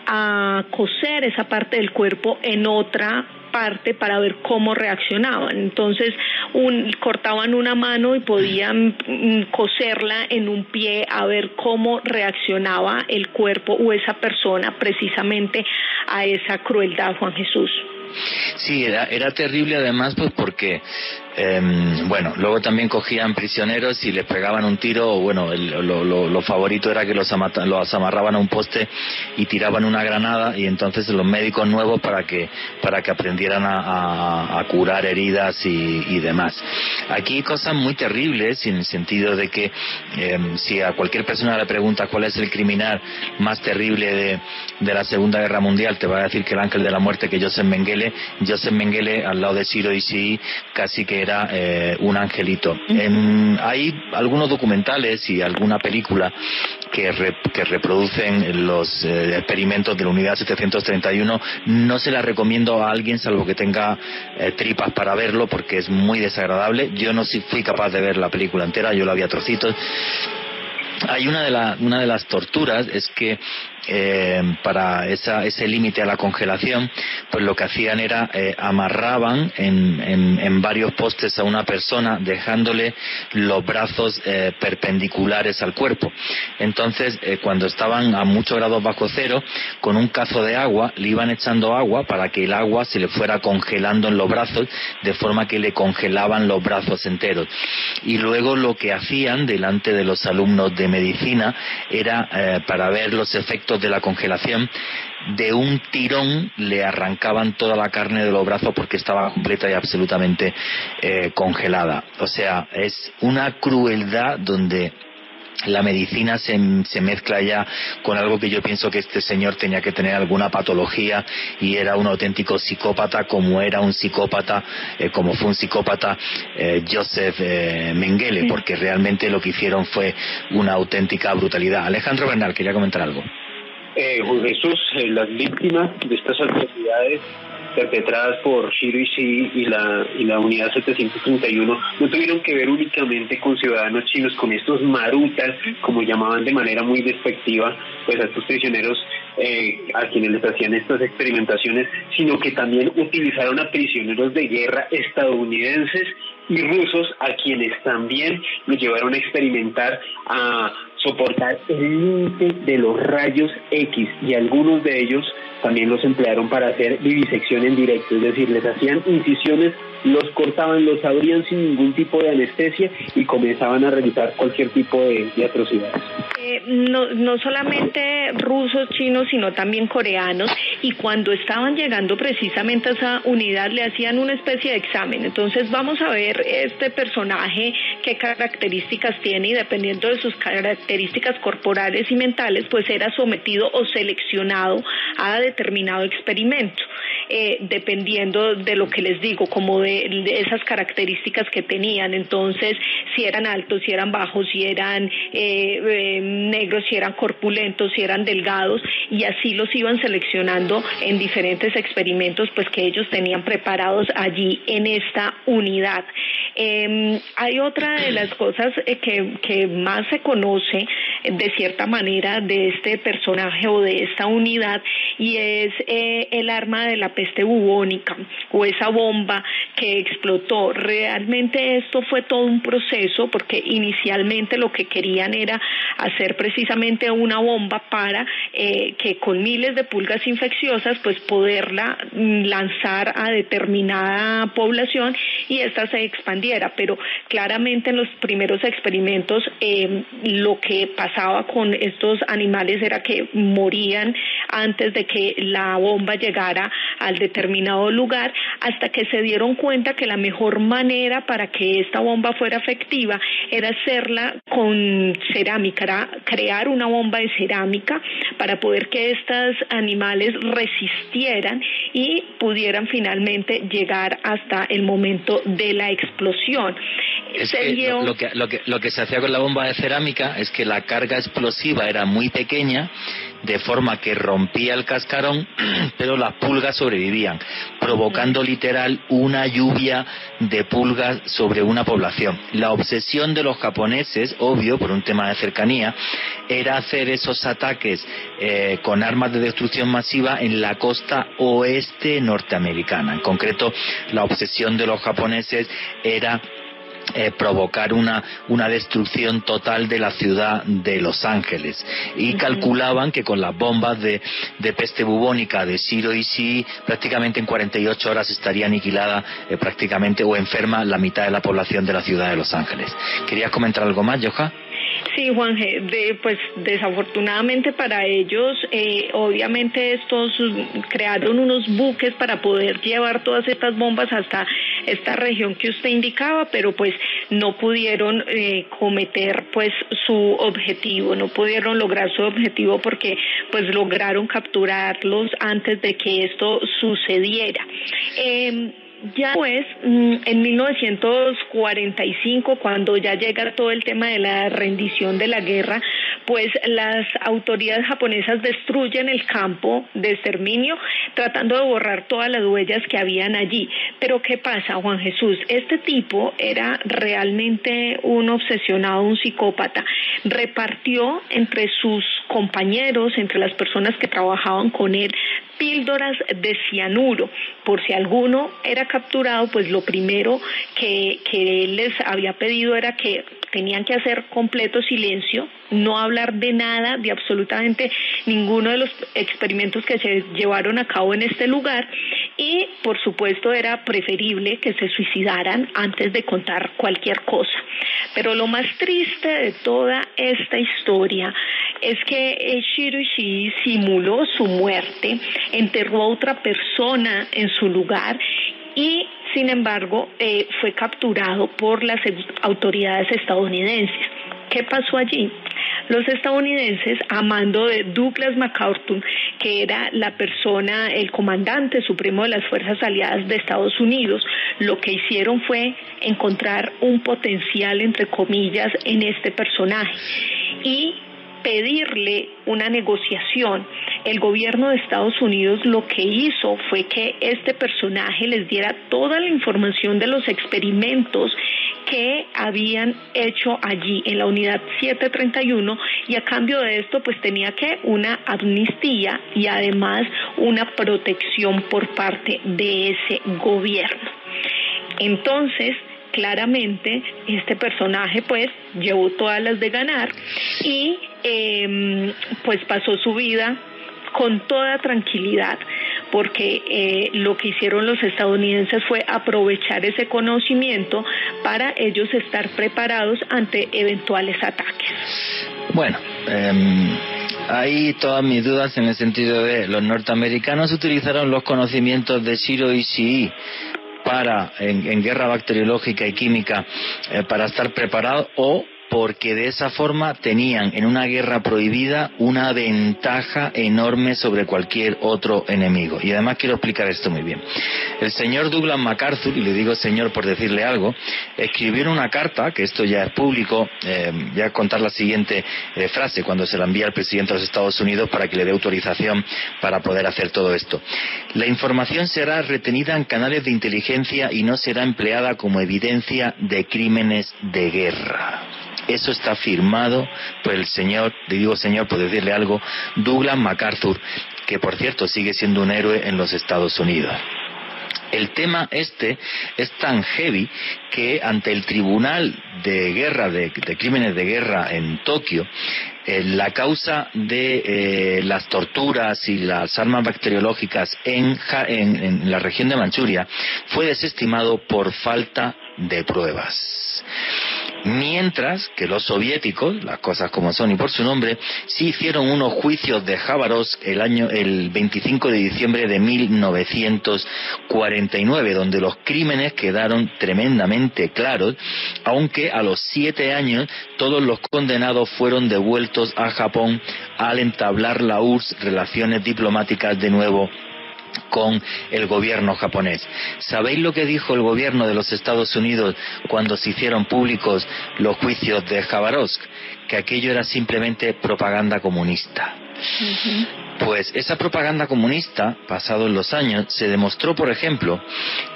[SPEAKER 4] a coser esa parte del cuerpo en otra parte para ver cómo reaccionaban. Entonces un, cortaban una mano y podían mm, coserla en un pie a ver cómo reaccionaba el cuerpo o esa persona precisamente a esa crueldad, Juan Jesús.
[SPEAKER 2] Sí, era, era terrible además pues porque Em, bueno, luego también cogían prisioneros y les pegaban un tiro, o bueno, lo, favorito era que los, los, amarraban a un poste y tiraban una granada y entonces los médicos nuevos para que, para que aprendieran a, curar heridas y, demás. Aquí cosas muy terribles en el sentido de que em, si a cualquier persona le pregunta cuál es el criminal más terrible de, de, la Segunda Guerra Mundial, te va a decir que el ángel de la muerte, que Joseph Mengele, Joseph Mengele al lado de Siro y sí casi que era eh, un angelito. hay algunos documentales y alguna película que, que reproducen los eh, experimentos de la unidad 731. No se la recomiendo a alguien salvo que tenga eh, tripas para verlo porque es muy desagradable. Yo no fui capaz de ver la película entera, yo la había trocitos hay una de, la, una de las torturas es que eh, para esa, ese límite a la congelación, pues lo que hacían era eh, amarraban en, en, varios postes a una persona dejándole los brazos eh, perpendiculares al cuerpo. Entonces, cuando estaban a muchos grados bajo cero, con un cazo de agua le iban echando agua para que el agua se le fuera congelando en los brazos, de forma que le congelaban los brazos enteros. Y luego lo que hacían delante de los alumnos de medicina era para ver los efectos de la congelación, de un tirón le arrancaban toda la carne de los brazos porque estaba completa y absolutamente eh, congelada. O sea, es una crueldad donde la medicina se, se, mezcla ya con algo que yo pienso que este señor tenía que tener alguna patología y era un auténtico psicópata como era un psicópata, eh, como fue un psicópata eh, Joseph eh, Mengele, porque realmente lo que hicieron fue una auténtica brutalidad. Alejandro Bernal, quería comentar algo.
[SPEAKER 3] Juan Jesús, las víctimas de estas atrocidades perpetradas por Shiro y la, y la unidad 731 no tuvieron que ver únicamente con ciudadanos chinos, con estos marutas, como llamaban de manera muy despectiva, pues a estos prisioneros eh, a quienes les hacían estas experimentaciones, sino que también utilizaron a prisioneros de guerra estadounidenses y rusos a quienes también los llevaron a experimentar a soportar el límite de los rayos X y algunos de ellos también los emplearon para hacer vivisección en directo, es decir, les hacían incisiones, los cortaban, los abrían sin ningún tipo de anestesia y comenzaban a realizar cualquier tipo de, atrocidades.
[SPEAKER 4] Eh, no, no solamente rusos, chinos, sino también coreanos, y cuando estaban llegando precisamente a esa unidad le hacían una especie de examen. Entonces vamos a ver este personaje, qué características tiene y dependiendo de sus características corporales y mentales, pues era sometido o seleccionado a determinado experimento, eh, dependiendo de lo que les digo, como de, esas características que tenían. Entonces, si eran altos, si eran bajos, si eran eh, eh, negros, si eran corpulentos, si eran delgados, y así los iban seleccionando en diferentes experimentos pues que ellos tenían preparados allí en esta unidad. Em, hay otra de las cosas que, que más se conoce de cierta manera de este personaje o de esta unidad y es eh, el arma de la peste bubónica o esa bomba que explotó. Realmente esto fue todo un proceso porque inicialmente lo que querían era hacer precisamente una bomba para eh, que con miles de pulgas infecciosas pues poderla mm, lanzar a determinada población y esta se expandiera. Pero claramente en los primeros experimentos eh, lo que pasaba con estos animales era que morían antes de que la bomba llegara al determinado lugar hasta que se dieron cuenta que la mejor manera para que esta bomba fuera efectiva era hacerla con cerámica, era crear una bomba de cerámica para poder que estos animales resistieran y pudieran finalmente llegar hasta el momento de la explosión.
[SPEAKER 2] lo, que, lo, que, lo que se hacía con la bomba de cerámica es que la carga explosiva era muy pequeña de forma que rompía el cascarón, pero las pulgas sobrevivían, provocando literal una lluvia de pulgas sobre una población. La obsesión de los japoneses, obvio, por un tema de cercanía, era hacer esos ataques eh, con armas de destrucción masiva en la costa oeste norteamericana. En concreto, la obsesión de los japoneses era eh, provocar una, una destrucción total de la ciudad de Los Ángeles. Y calculaban que con las bombas de, de peste bubónica de Siro y Si, prácticamente en 48 horas estaría aniquilada eh, prácticamente o enferma la mitad de la población de la ciudad de Los Ángeles. ¿Querías comentar algo más, Joja?
[SPEAKER 4] Sí, Juan, de, pues desafortunadamente para ellos, eh, obviamente estos crearon unos buques para poder llevar todas estas bombas hasta esta región que usted indicaba, pero pues no pudieron eh, cometer pues su objetivo, no pudieron lograr su objetivo porque pues lograron capturarlos antes de que esto sucediera. Eh, ya pues, en 1945, cuando ya llega todo el tema de la rendición de la guerra, pues las autoridades japonesas destruyen el campo de exterminio, tratando de borrar todas las huellas que habían allí. Pero ¿qué pasa, Juan Jesús? Este tipo era realmente un obsesionado, un psicópata. Repartió entre sus compañeros, entre las personas que trabajaban con él, píldoras de cianuro. Por si alguno era capturado, pues lo primero que, que él les había pedido era que tenían que hacer completo silencio, no hablar de nada, de absolutamente ninguno de los experimentos que se llevaron a cabo en este lugar y por supuesto era preferible que se suicidaran antes de contar cualquier cosa. Pero lo más triste de toda esta historia es que Shiroshi simuló su muerte, enterró a otra persona en su lugar y sin embargo eh, fue capturado por las autoridades estadounidenses. ¿Qué pasó allí? los estadounidenses, a mando de Douglas MacArthur, que era la persona, el comandante supremo de las Fuerzas Aliadas de Estados Unidos, lo que hicieron fue encontrar un potencial, entre comillas, en este personaje. Y pedirle una negociación. El gobierno de Estados Unidos lo que hizo fue que este personaje les diera toda la información de los experimentos que habían hecho allí en la unidad 731 y a cambio de esto pues tenía que una amnistía y además una protección por parte de ese gobierno. Entonces, claramente este personaje pues llevó todas las de ganar y em, pues pasó su vida con toda tranquilidad porque eh, lo que hicieron los estadounidenses fue aprovechar ese conocimiento para ellos estar preparados ante eventuales ataques.
[SPEAKER 2] Bueno, eh, hay todas mis dudas en el sentido de los norteamericanos utilizaron los conocimientos de Shiro Ishii para en, guerra bacteriológica y química eh, para estar preparados o porque de esa forma tenían en una guerra prohibida una ventaja enorme sobre cualquier otro enemigo. Y además quiero explicar esto muy bien. El señor Douglas MacArthur, y le digo señor por decirle algo, escribió una carta, que esto ya es público, eh, voy a contar la siguiente eh, frase cuando se la envía al presidente de los Estados Unidos para que le dé autorización para poder hacer todo esto. La información será retenida en canales de inteligencia y no será empleada como evidencia de crímenes de guerra. Eso está firmado por el señor, digo señor por decirle algo, Douglas MacArthur, que por cierto sigue siendo un héroe en los Estados Unidos. El tema este es tan heavy que ante el Tribunal de Guerra, de, Crímenes de Guerra en Tokio, eh, la causa de eh, las torturas y las armas bacteriológicas en, en la región de Manchuria fue desestimado por falta de pruebas. Mientras que los soviéticos, las cosas como son y por su nombre, sí hicieron unos juicios de Jabarovsk el año el 25 de diciembre de 1949, donde los crímenes quedaron tremendamente claros, aunque a los siete años todos los condenados fueron devueltos a Japón al entablar la URSS relaciones diplomáticas de nuevo con el gobierno japonés. ¿Sabéis lo que dijo el gobierno de los Estados Unidos cuando se hicieron públicos los juicios de Jabarovsk? Que aquello era simplemente propaganda comunista. Pues esa propaganda comunista, pasados los años, se demostró, por ejemplo,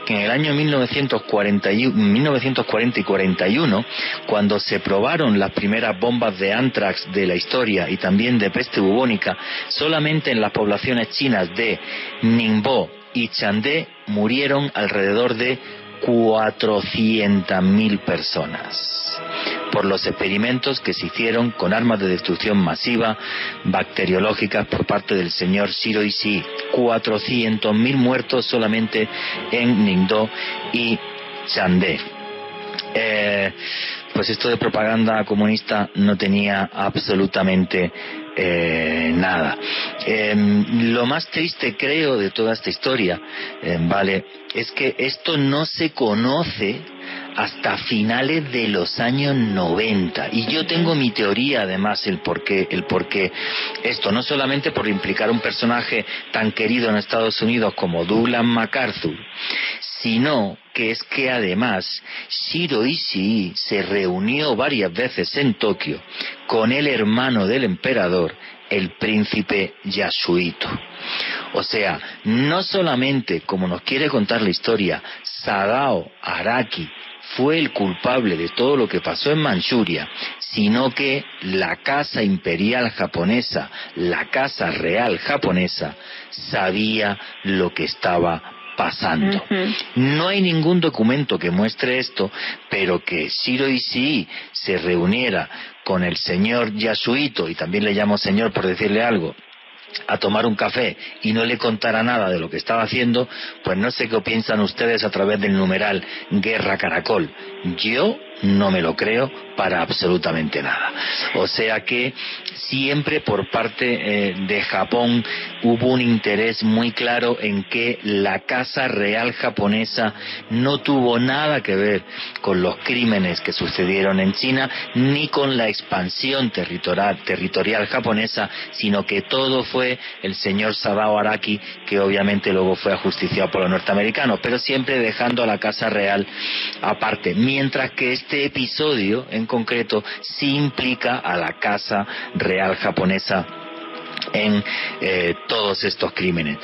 [SPEAKER 2] que en el año 1940 y, 1940 y 41, cuando se probaron las primeras bombas de antrax de la historia y también de peste bubónica, solamente en las poblaciones chinas de Ningbo y Chandé murieron alrededor de 400.000 personas por los experimentos que se hicieron con armas de destrucción masiva bacteriológicas por parte del señor Shiro Ishii. 400.000 muertos solamente en Ningdo y Chandé. Eh, pues esto de propaganda comunista no tenía absolutamente eh, nada. Em, lo más triste creo de toda esta historia, em, vale, es que esto no se conoce hasta finales de los años 90 y yo tengo mi teoría además el por qué el por esto no solamente por implicar un personaje tan querido en Estados Unidos como Douglas MacArthur sino que es que además Shiro Ishii se reunió varias veces en Tokio con el hermano del emperador, el príncipe Yasuhito. O sea, no solamente, como nos quiere contar la historia, Sadao Araki fue el culpable de todo lo que pasó en Manchuria, sino que la casa imperial japonesa, la casa real japonesa, sabía lo que estaba pasando. No hay ningún documento que muestre esto, pero que Shiro Ishii se reuniera con el señor Yasuito, y también le llamo señor por decirle algo, a tomar un café y no le contara nada de lo que estaba haciendo, pues no sé qué piensan ustedes a través del numeral Guerra Caracol. Yo no me lo creo para absolutamente nada. O sea que siempre por parte eh, de Japón hubo un interés muy claro en que la Casa Real japonesa no tuvo nada que ver con los crímenes que sucedieron en China ni con la expansión territorial, territorial japonesa, sino que todo fue el señor Sadao Araki, que obviamente luego fue ajusticiado por los norteamericanos, pero siempre dejando a la Casa Real aparte. Mientras que este episodio en concreto sí implica a la Casa Real japonesa en eh, todos estos crímenes.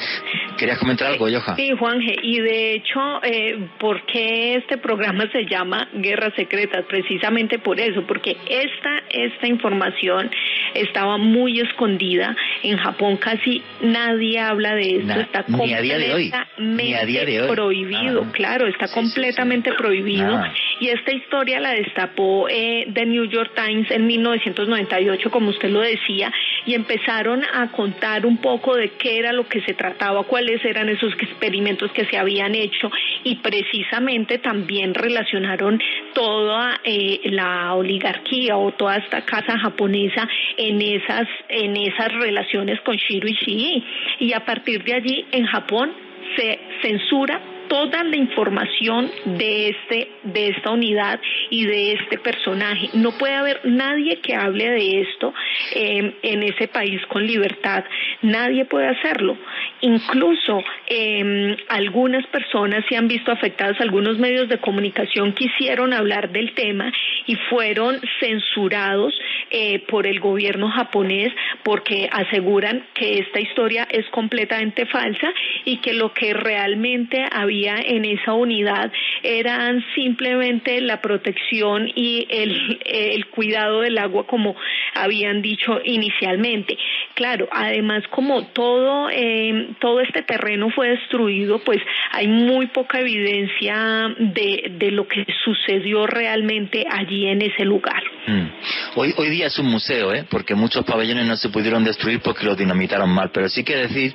[SPEAKER 2] ¿Querías comentar algo, Johan?
[SPEAKER 4] Sí, Juanje, y de hecho, eh, ¿por qué este programa se llama Guerras Secretas? Precisamente por eso, porque esta, esta información estaba muy escondida. En Japón casi nadie habla de esto. está
[SPEAKER 2] ni a día de hoy. Ni a día de hoy.
[SPEAKER 4] prohibido, claro, está completamente prohibido. Y esta historia la destapó eh, The New York Times en 1998, como usted lo decía, y empezaron a contar un poco de qué era lo que se trataba, cuáles eran esos experimentos que se habían hecho y precisamente también relacionaron toda eh, la oligarquía o toda esta casa japonesa en esas en esas relaciones con Shiro Ishii y a partir de allí en Japón se censura toda la información de este de esta unidad y de este personaje. No puede haber nadie que hable de esto eh, en ese país con libertad. Nadie puede hacerlo. Incluso eh, algunas personas se han visto afectadas, algunos medios de comunicación quisieron hablar del tema y fueron censurados eh, por el gobierno japonés porque aseguran que esta historia es completamente falsa y que lo que realmente había en esa unidad eran simplemente la protección y el, el cuidado del agua como habían dicho inicialmente. Claro, además como todo, eh, todo este terreno fue destruido, pues hay muy poca evidencia de, de lo que sucedió realmente allí en ese lugar.
[SPEAKER 2] Mm. Hoy, hoy día es un museo, ¿eh? porque muchos pabellones no se pudieron destruir porque los dinamitaron mal, pero sí que decir,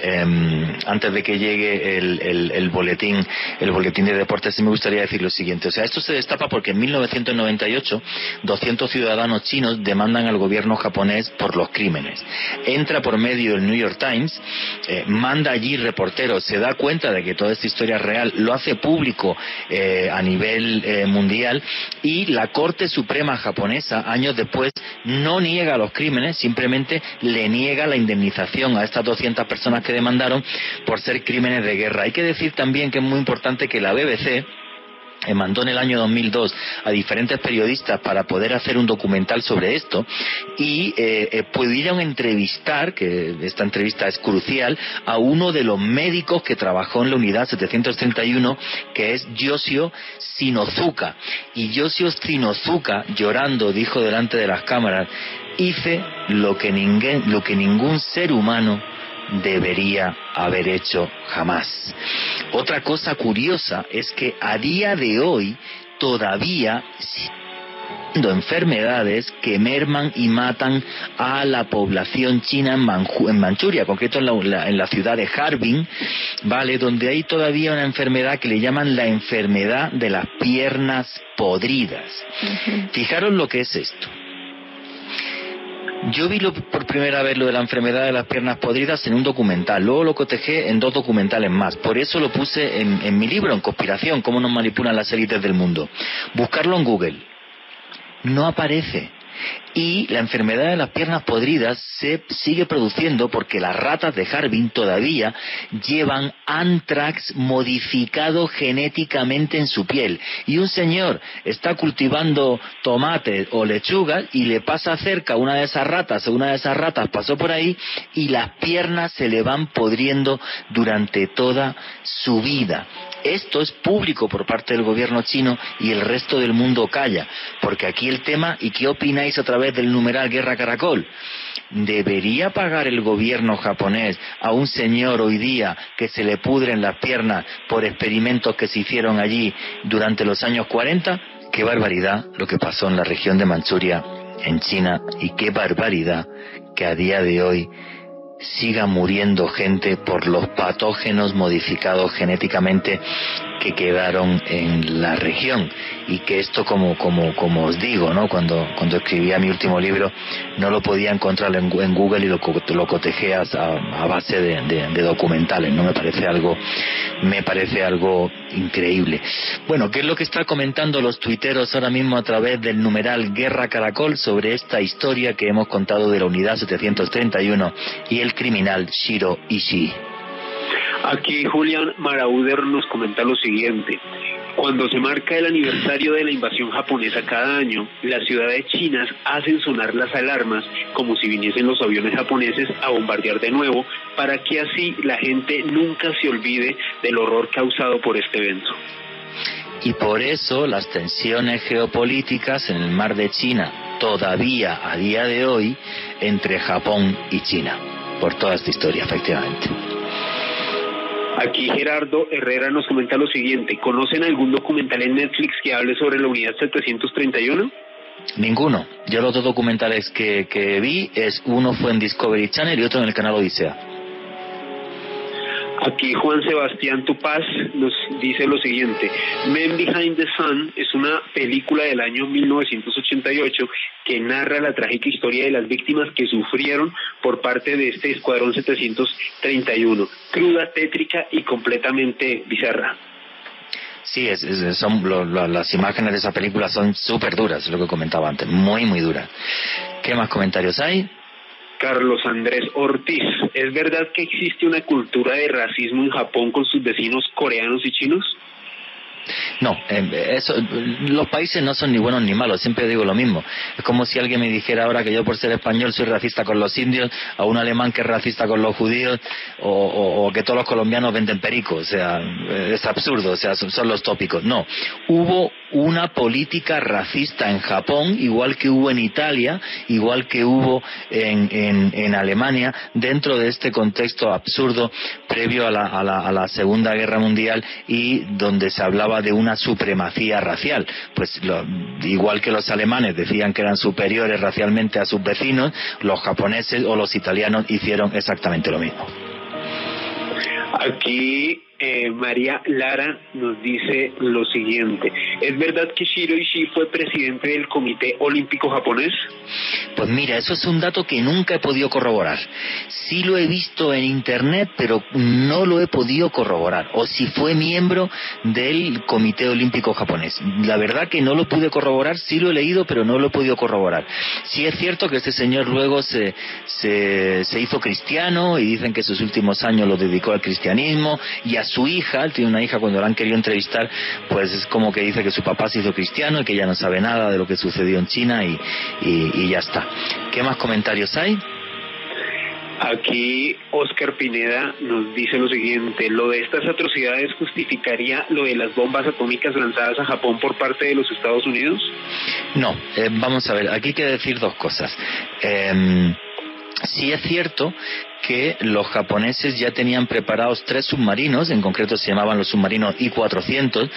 [SPEAKER 2] em, antes de que llegue el, el, el, boletín, el boletín de deportes, sí me gustaría decir lo siguiente, o sea, esto se destapa porque en 1998 200 ciudadanos chinos demandan al gobierno japonés por los crímenes entra por medio del New York Times, eh, manda allí reporteros, se da cuenta de que toda esta historia es real, lo hace público eh, a nivel eh, mundial y la Corte Suprema japonesa, años después, no niega los crímenes, simplemente le niega la indemnización a estas 200 personas que demandaron por ser crímenes de guerra. Hay que decir también que es muy importante que la BBC, mandó en el año 2002 a diferentes periodistas para poder hacer un documental sobre esto y eh, eh, pudieron entrevistar, que esta entrevista es crucial, a uno de los médicos que trabajó en la unidad 731, que es Yosio Sinozuka. Y Yosio Sinozuka, llorando, dijo delante de las cámaras, hice lo que, lo que ningún ser humano debería haber hecho jamás. Otra cosa curiosa es que a día de hoy todavía enfermedades que merman y matan a la población china en, en Manchuria, concreto en la, en la, ciudad de Harbin, ¿vale? Donde hay todavía una enfermedad que le llaman la enfermedad de las piernas podridas. Fijaros lo que es esto. Yo vi por primera vez lo de la enfermedad de las piernas podridas en un documental, luego lo cotejé en dos documentales más, por eso lo puse en, en mi libro, en Conspiración, cómo nos manipulan las élites del mundo. Buscarlo en Google. No aparece y la enfermedad de las piernas podridas se sigue produciendo porque las ratas de Harbin todavía llevan antrax modificado genéticamente en su piel. Y un señor está cultivando tomate o lechuga y le pasa cerca una de esas ratas o una de esas ratas pasó por ahí y las piernas se le van podriendo durante toda su vida esto es público por parte del gobierno chino y el resto del mundo calla, porque aquí el tema, ¿y qué opináis a través del numeral Guerra Caracol? ¿Debería pagar el gobierno japonés a un señor hoy día que se le pudren las piernas por experimentos que se hicieron allí durante los años 40? Qué barbaridad lo que pasó en la región de Manchuria, en China, y qué barbaridad que a día de hoy siga muriendo gente por los patógenos modificados genéticamente que quedaron en la región. Y que esto como como como os digo no cuando cuando escribía mi último libro no lo podía encontrar en, Google y lo, lo cotejé a, a base de, documentales no me parece algo me parece algo increíble. Bueno qué es lo que está comentando los tuiteros ahora mismo a través del numeral Guerra Caracol sobre esta historia que hemos contado de la unidad 731 y el criminal Shiro Ishii
[SPEAKER 3] Aquí Julián Marauder nos comenta lo siguiente. Cuando se marca el aniversario de la invasión japonesa cada año, las ciudades chinas hacen sonar las alarmas como si viniesen los aviones japoneses a bombardear de nuevo para que así la gente nunca se olvide del horror causado por este evento.
[SPEAKER 2] Y por eso las tensiones geopolíticas en el mar de China todavía a día de hoy entre Japón y China. Por toda esta historia, efectivamente.
[SPEAKER 3] Aquí Gerardo Herrera nos comenta lo siguiente. ¿Conocen algún documental en Netflix que hable sobre la unidad 731?
[SPEAKER 2] Ninguno. Yo los dos documentales que, que vi es uno fue en Discovery Channel y otro en el canal Odisea.
[SPEAKER 3] Aquí Juan Sebastián Tupaz nos dice lo siguiente, Men Behind the Sun es una película del año 1988 que narra la trágica historia de las víctimas que sufrieron por parte de este Escuadrón 731, cruda, tétrica y completamente bizarra.
[SPEAKER 2] Sí, es, son las imágenes de esa película son súper duras, lo que comentaba antes, muy, muy duras. ¿Qué más comentarios hay?
[SPEAKER 3] Carlos Andrés Ortiz, ¿es verdad que existe una cultura de racismo en Japón con sus vecinos coreanos y chinos?
[SPEAKER 2] No, em, eso, los países no son ni buenos ni malos, siempre digo lo mismo. Es como si alguien me dijera ahora que yo por ser español soy racista con los indios, a un alemán que es racista con los judíos, o, que todos los colombianos venden pericos. O sea, es absurdo, o sea, son, los tópicos. No, hubo una política racista en Japón, igual que hubo en Italia, igual que hubo en, en, Alemania, dentro de este contexto absurdo previo a la, a la, a la Segunda Guerra Mundial y donde se hablaba de una supremacía racial. Pues igual que los alemanes decían que eran superiores racialmente a sus vecinos, los japoneses o los italianos hicieron exactamente lo mismo.
[SPEAKER 3] Aquí eh, María Lara nos dice lo siguiente. ¿Es verdad que Shiro Ishii fue presidente del Comité Olímpico Japonés?
[SPEAKER 2] Pues mira, eso es un dato que nunca he podido corroborar. Sí lo he visto en internet, pero no lo he podido corroborar. O si fue miembro del Comité Olímpico Japonés. La verdad que no lo pude corroborar, sí lo he leído, pero no lo he podido corroborar. Sí es cierto que este señor luego se, se, se hizo cristiano y dicen que sus últimos años los dedicó al cristianismo y a su hija, tiene una hija cuando la han querido entrevistar, pues es como que dice que su papá se hizo cristiano y que ya no sabe nada de lo que sucedió en China y, y ya está. ¿Qué más comentarios hay?
[SPEAKER 3] Aquí Oscar Pineda nos dice lo siguiente, lo de estas atrocidades justificaría lo de las bombas atómicas lanzadas a Japón por parte de los Estados Unidos?
[SPEAKER 2] No, eh, vamos a ver, aquí hay que decir dos cosas. Eh, sí es cierto que los japoneses ya tenían preparados tres submarinos, en concreto se llamaban los submarinos I-400,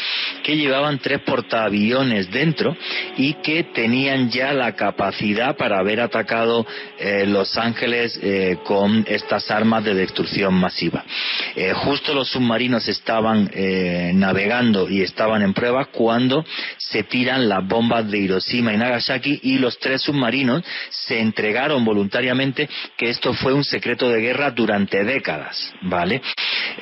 [SPEAKER 2] que llevaban tres portaaviones dentro y que tenían ya la capacidad para haber atacado eh, Los Ángeles eh, con estas armas de destrucción masiva. Eh, justo los submarinos estaban navegando y estaban en prueba cuando se tiran las bombas de Hiroshima y Nagasaki y los tres submarinos se entregaron voluntariamente que esto fue un secreto de guerra durante décadas, ¿vale?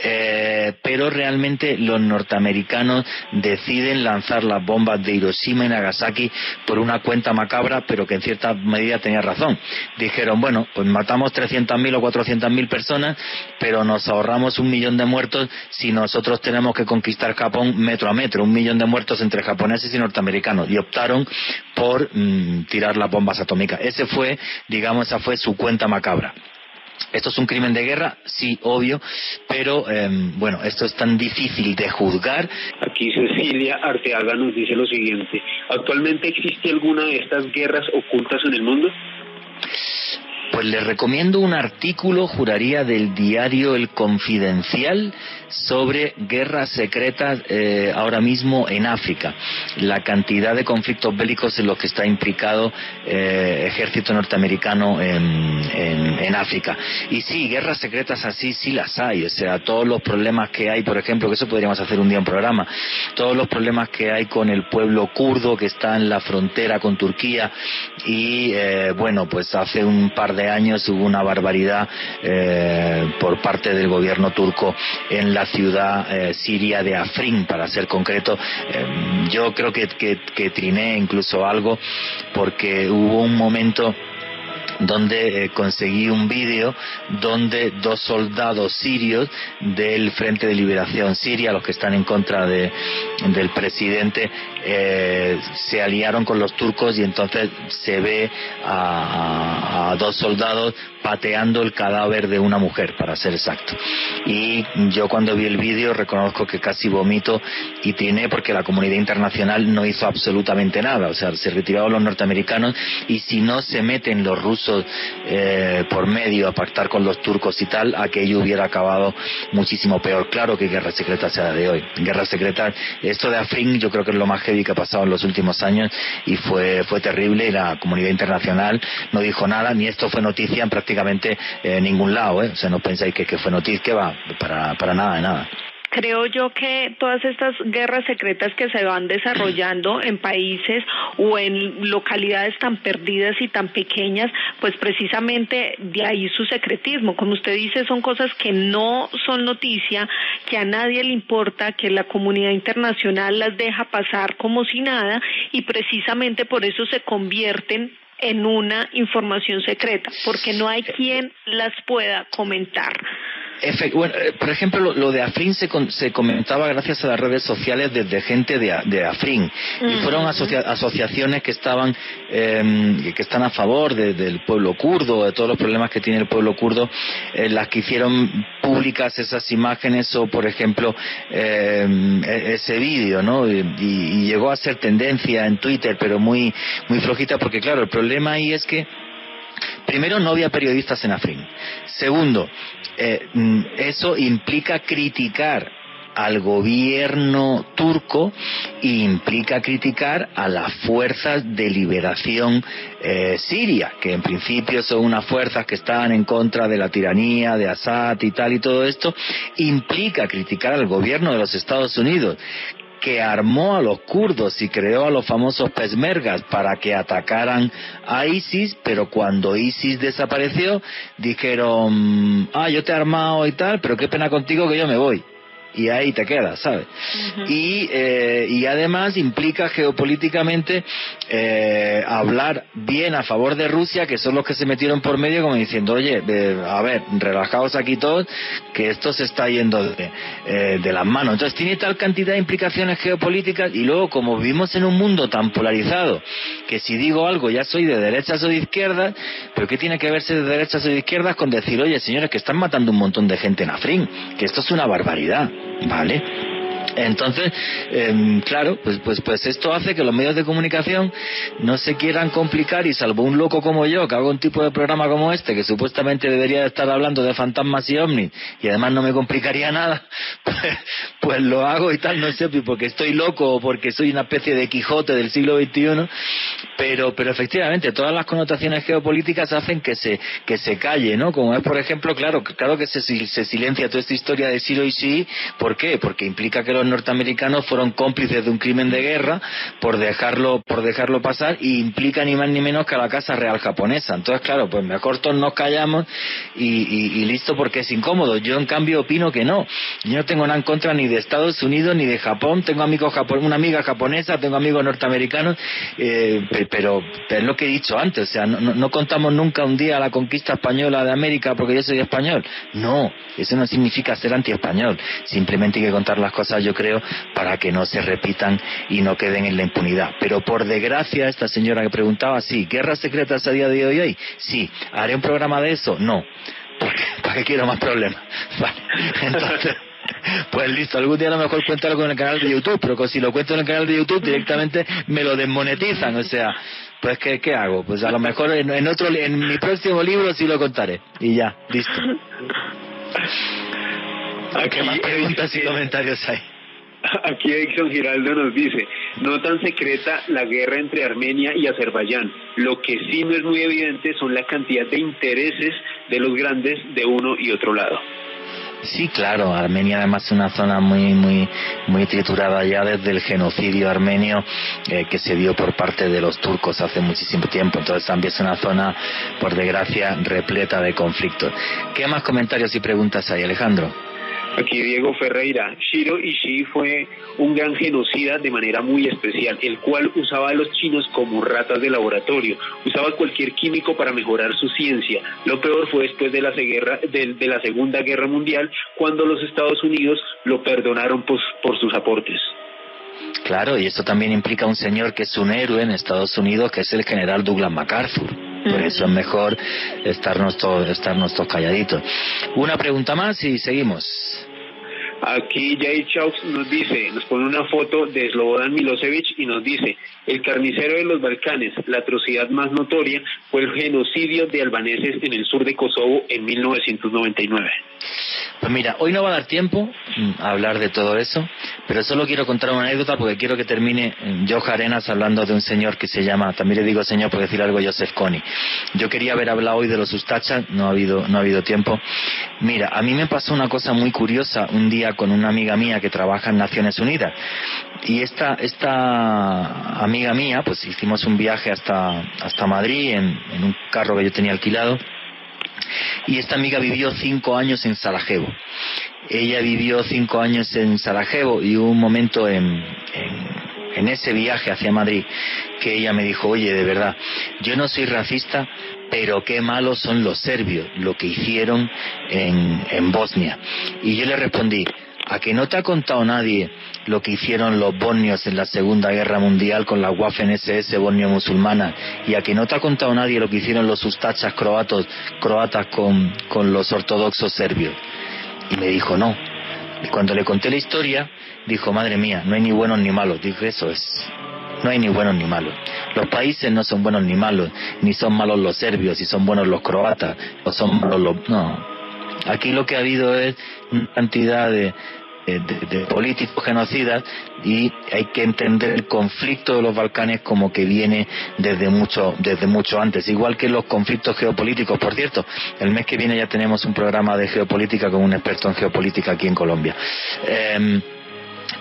[SPEAKER 2] Eh, pero realmente los norteamericanos deciden lanzar las bombas de Hiroshima y Nagasaki por una cuenta macabra, pero que en cierta medida tenía razón. Dijeron, bueno, pues matamos 300.000 o 400.000 personas, pero nos ahorramos un millón de muertos si nosotros tenemos que conquistar Japón metro a metro, un millón de muertos entre japoneses y norteamericanos. Y optaron por mm, tirar las bombas atómicas. Ese fue, digamos, esa fue su cuenta macabra. ¿Esto es un crimen de guerra? Sí, obvio, pero em, bueno, esto es tan difícil de juzgar.
[SPEAKER 3] Aquí Cecilia Arteaga nos dice lo siguiente, ¿actualmente existe alguna de estas guerras ocultas en el mundo?
[SPEAKER 2] Pues le recomiendo un artículo, juraría, del diario El Confidencial sobre guerras secretas eh, ahora mismo en África. La cantidad de conflictos bélicos en los que está implicado eh, ejército norteamericano en, en, África. Y sí, guerras secretas así sí las hay. O sea, todos los problemas que hay, por ejemplo, que eso podríamos hacer un día un programa, todos los problemas que hay con el pueblo kurdo que está en la frontera con Turquía y eh, bueno, pues hace un par de años hubo una barbaridad por parte del gobierno turco en la ciudad eh, siria de Afrin, para ser concreto. Eh, yo creo que, que, triné incluso algo porque hubo un momento donde eh, conseguí un vídeo donde dos soldados sirios del Frente de Liberación Siria, los que están en contra de, del presidente, se aliaron con los turcos y entonces se ve a dos soldados pateando el cadáver de una mujer, para ser exacto. Y yo cuando vi el vídeo reconozco que casi vomito y tiene porque la comunidad internacional no hizo absolutamente nada. O sea, se retiraron los norteamericanos y si no se meten los rusos eh, por medio a pactar con los turcos y tal, aquello hubiera acabado muchísimo peor. Claro que guerra secreta sea de hoy. Guerra secreta, esto de Afrin yo creo que es lo más heavy que ha pasado en los últimos años y fue, fue terrible y la comunidad internacional no dijo nada, ni esto fue noticia en prácticamente prácticamente en eh, ningún lado, ¿eh? O sea, no pensáis que, que fue noticia, va, para, para nada, de nada
[SPEAKER 4] creo yo que todas estas guerras secretas que se van desarrollando en países o en localidades tan perdidas y tan pequeñas, pues precisamente de ahí su secretismo. Como usted dice, son cosas que no son noticia, que a nadie le importa, que la comunidad internacional las deja pasar como si nada y precisamente por eso se convierten en una información secreta, porque no hay quien las pueda comentar.
[SPEAKER 2] Bueno, eh, por ejemplo, lo, de Afrin se, se, comentaba gracias a las redes sociales desde gente de, de Afrin. Y fueron asociaciones que estaban, em, que están a favor del pueblo kurdo, de todos los problemas que tiene el pueblo kurdo, eh, las que hicieron públicas esas imágenes o, por ejemplo, em, e, ese vídeo, ¿no? Y, y, llegó a ser tendencia en Twitter, pero muy, muy flojita, porque claro, el problema ahí es que Primero, no había periodistas en Afrin. Segundo, eh, mm, eso implica criticar al gobierno turco e implica criticar a las fuerzas de liberación eh, siria, que en principio son unas fuerzas que están en contra de la tiranía de Assad y tal y todo esto, implica criticar al gobierno de los Estados Unidos, que armó a los kurdos y creó a los famosos pesmergas para que atacaran a ISIS, pero cuando ISIS desapareció, dijeron, ah, yo te he armado y tal, pero qué pena contigo que yo me voy y ahí te quedas, ¿sabes? y, eh, y además implica geopolíticamente eh, hablar bien a favor de Rusia, que son los que se metieron por medio como diciendo, oye, a ver, relajaos aquí todos, que esto se está yendo de, eh, de las manos. Entonces tiene tal cantidad de implicaciones geopolíticas y luego como vivimos en un mundo tan polarizado, que si digo algo ya soy de derechas o de izquierdas, pero ¿qué tiene que verse de derechas o de izquierdas con decir, oye, señores, que están matando un montón de gente en Afrin, que esto es una barbaridad? ¿Vale? Entonces, em, claro, pues, pues, pues esto hace que los medios de comunicación no se quieran complicar y salvo un loco como yo, que hago un tipo de programa como este, que supuestamente debería estar hablando de fantasmas y ovnis, y además no me complicaría nada, pues, pues lo hago y tal, no sé, porque estoy loco o porque soy una especie de Quijote del siglo XXI, pero, pero efectivamente todas las connotaciones geopolíticas hacen que se, que se calle, ¿no? Como es, por ejemplo, claro, claro que se, se silencia toda esta historia de Siro y sí, ¿por qué? Porque implica que los norteamericanos fueron cómplices de un crimen de guerra por dejarlo, por dejarlo pasar y implica ni más ni menos que a la Casa Real japonesa. Entonces, claro, pues mejor todos nos callamos y, listo porque es incómodo. Yo, en cambio, opino que no. Yo no tengo nada en contra ni de Estados Unidos ni de Japón. Tengo amigos japon una amiga japonesa, tengo amigos norteamericanos, eh, pero es lo que he dicho antes. O sea, no, no contamos nunca un día la conquista española de América porque yo soy español. No, eso no significa ser anti-español. Simplemente hay que contar las cosas yo creo, para que no se repitan y no queden en la impunidad. Pero por desgracia, esta señora que preguntaba, sí, ¿guerras secretas a día de hoy? hoy? Sí. ¿Haré un programa de eso? No. Porque, ¿Para qué quiero más problemas? Vale. Entonces... Pues listo, algún día a lo mejor cuéntalo con el canal de YouTube, pero si lo cuento en el canal de YouTube directamente me lo desmonetizan, o sea, Pues ¿qué, qué hago? Pues a lo mejor en, otro en mi próximo libro sí lo contaré y ya, listo. ¿Qué más preguntas y comentarios hay?
[SPEAKER 3] Aquí Edson Giraldo nos dice, no tan secreta la guerra entre Armenia y Azerbaiyán. Lo que sí no es muy evidente son la cantidad de intereses de los grandes de uno y otro lado.
[SPEAKER 2] Sí, claro, Armenia además es una zona muy muy muy triturada ya desde el genocidio armenio eh, que se dio por parte de los turcos hace muchísimo tiempo. Entonces también es una zona, por desgracia, repleta de conflictos. ¿Qué más comentarios y preguntas hay, Alejandro?
[SPEAKER 3] Aquí Diego Ferreira. Shiro Ishii fue un gran genocida de manera muy especial, el cual usaba a los chinos como ratas de laboratorio, usaba cualquier químico para mejorar su ciencia. Lo peor fue después de la, de, la Segunda Guerra Mundial, cuando los Estados Unidos lo perdonaron por, por sus aportes.
[SPEAKER 2] Claro, y esto también implica un señor que es un héroe en Estados Unidos, que es el general Douglas MacArthur. Por eso es mejor estarnos todos, estarnos todos calladitos. Una pregunta más y seguimos.
[SPEAKER 3] Aquí Jay Chaux nos dice, nos pone una foto de Slobodan Milosevic y nos dice, el carnicero de los Balcanes, la atrocidad más notoria fue el genocidio de albaneses en el sur de Kosovo en 1999.
[SPEAKER 2] Pues mira, hoy no va a dar tiempo mm, a hablar de todo eso, pero solo quiero contar una anécdota porque quiero que termine mm, Joja Arenas hablando de un señor que se llama, también le digo señor por decir algo, Joseph Kony. Yo quería haber hablado hoy de los Ustachas, no ha habido, no ha habido tiempo. Mira, a mí me pasó una cosa muy curiosa un día con una amiga mía que trabaja en Naciones Unidas. Y esta, esta amiga mía, pues hicimos un viaje hasta, hasta Madrid en, en un carro que yo tenía alquilado y esta amiga vivió cinco años en Sarajevo. Ella vivió cinco años en Sarajevo y hubo un momento en, en, ese viaje hacia Madrid que ella me dijo, oye, de verdad, yo no soy racista, pero qué malos son los serbios, lo que hicieron en, en Bosnia. Y yo le respondí, ¿a que no te ha contado nadie lo que hicieron los bosnios en la Segunda Guerra Mundial con la Waffen SS bosnio musulmana y a que no te ha contado nadie lo que hicieron los ustachas croatos, croatas con, con los ortodoxos serbios. Y me dijo no. Y cuando le conté la historia, dijo, madre mía, no hay ni buenos ni malos. Dije, eso es, no hay ni buenos ni malos. Los países no son buenos ni malos, ni son malos los serbios, y son buenos los croatas, o son malos los... No. Aquí lo que ha habido es una cantidad de, de, políticos genocidas y hay que entender el conflicto de los Balcanes como que viene desde mucho, desde mucho antes, igual que los conflictos geopolíticos. Por cierto, el mes que viene ya tenemos un programa de geopolítica con un experto en geopolítica aquí en Colombia. Em,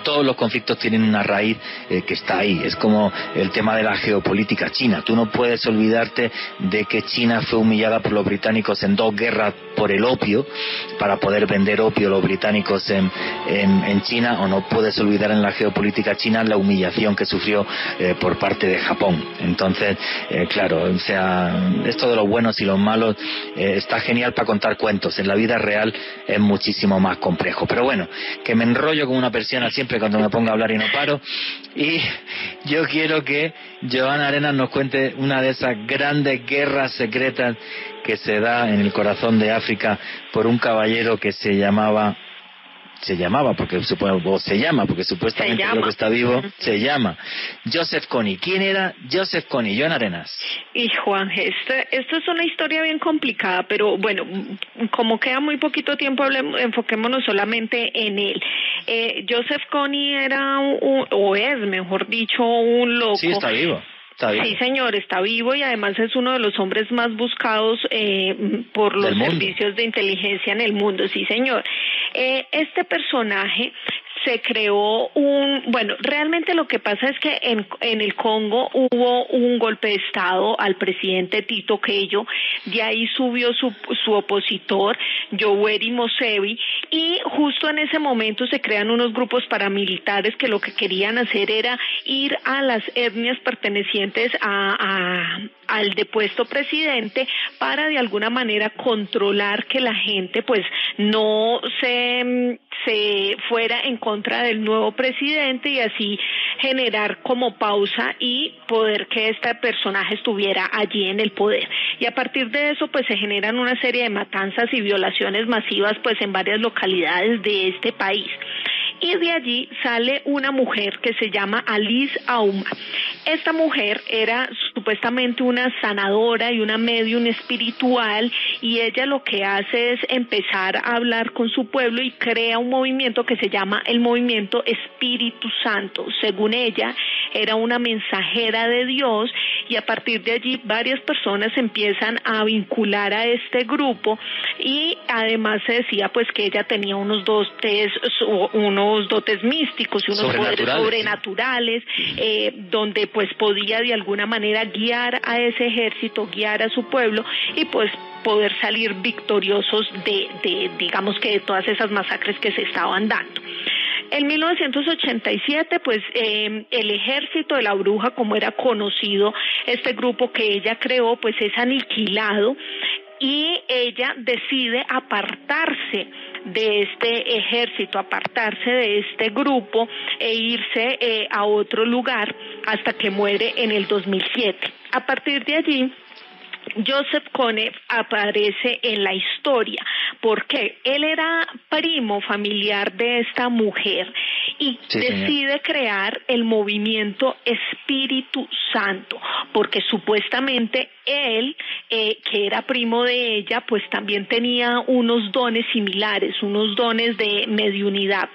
[SPEAKER 2] todos los conflictos tienen una raíz eh, que está ahí. Es como el tema de la geopolítica china. Tú no puedes olvidarte de que China fue humillada por los británicos en dos guerras por el opio, para poder vender opio los británicos en, en, China, o no puedes olvidar en la geopolítica china la humillación que sufrió eh, por parte de Japón. Entonces, eh, claro, o sea, esto de los buenos y los malos está genial para contar cuentos. En la vida real es muchísimo más complejo. Pero bueno, que me enrollo como una persiana siempre cuando me pongo a hablar y no paro. Y yo quiero que Joana Arenas nos cuente una de esas grandes guerras secretas que se da en el corazón de África por un caballero que se llamaba se llamaba, porque supongo, se llama, porque supuestamente lo que está vivo, se llama Joseph Kony. ¿Quién era Joseph Kony? Joan Arenas.
[SPEAKER 4] Y Juan, esta, esto es una historia bien complicada, pero bueno, como queda muy poquito tiempo, enfoquémonos solamente en él. Eh, Joseph Kony era, un, o es, mejor dicho, un loco.
[SPEAKER 2] Sí, está vivo
[SPEAKER 4] Sí, señor, está vivo y además es uno de los hombres más buscados eh, por los servicios de inteligencia en el mundo. Sí, señor. Eh, este personaje se creó un, bueno, realmente lo que pasa es que en, en el Congo hubo un golpe de Estado al presidente Tito Quello, de ahí subió su, su opositor, Yoweri Mosevi, y justo en ese momento se crean unos grupos paramilitares que lo que querían hacer era ir a las etnias pertenecientes a, al depuesto presidente para de alguna manera controlar que la gente pues no se, se fuera en contra del nuevo presidente y así generar como pausa y poder que este personaje estuviera allí en el poder. Y a partir de eso pues se generan una serie de matanzas y violaciones masivas pues en varias localidades de este país. Y de allí sale una mujer que se llama Alice Auma. Esta mujer era supuestamente una sanadora y una medium espiritual y ella lo que hace es empezar a hablar con su pueblo y crea un movimiento que se llama el movimiento Espíritu Santo. Según ella, era una mensajera de Dios y a partir de allí varias personas empiezan a vincular a este grupo y además se decía pues que ella tenía unos dotes, unos dotes místicos y unos poderes sobrenaturales eh, donde pues podía de alguna manera guiar a ese ejército, guiar a su pueblo y pues poder salir victoriosos de, de digamos que de todas esas masacres que se estaban dando. En 1987, pues eh, el ejército de la bruja, como era conocido, este grupo que ella creó, pues es aniquilado y ella decide apartarse de este ejército, apartarse de este grupo e irse eh, a otro lugar hasta que muere en el 2007. A partir de allí, Joseph Cone aparece en la historia porque él era primo familiar de esta mujer y decide crear el movimiento Espíritu Santo porque supuestamente él, eh, que era primo de ella, pues también tenía unos dones similares, unos dones de mediunidad,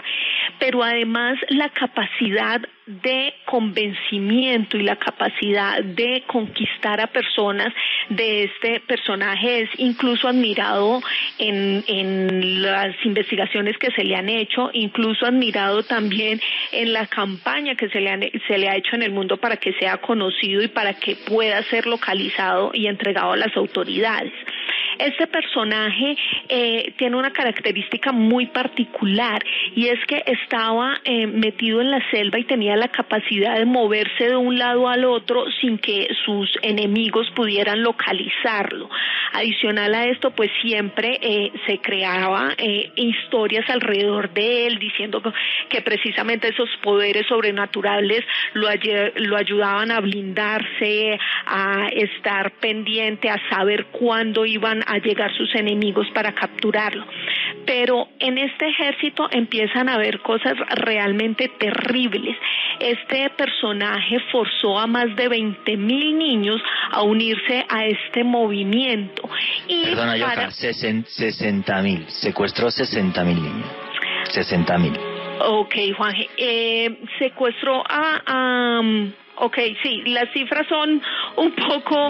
[SPEAKER 4] pero además la capacidad de convencimiento y la capacidad de conquistar a personas de este personaje es incluso admirado en, en las investigaciones que se le han hecho, incluso admirado también en la campaña que se le, se le ha hecho en el mundo para que sea conocido y para que pueda ser localizado y entregado a las autoridades. Este personaje eh, tiene una característica muy particular y es que estaba eh, metido en la selva y tenía la capacidad de moverse de un lado al otro sin que sus enemigos pudieran localizarlo. Adicional a esto, pues siempre eh, se creaba historias alrededor de él diciendo que precisamente esos poderes sobrenaturales lo, lo ayudaban a blindarse, a estar pendiente, a saber cuándo iban a llegar sus enemigos para capturarlo. Pero en este ejército empiezan a haber cosas realmente terribles. Este personaje forzó a más de 20 mil niños a unirse a este movimiento.
[SPEAKER 2] Y Perdona, para... 60 mil, secuestró 60 mil niños. 60 mil.
[SPEAKER 4] Ok, Juan, eh, secuestró a... Ok, sí, las cifras son un poco...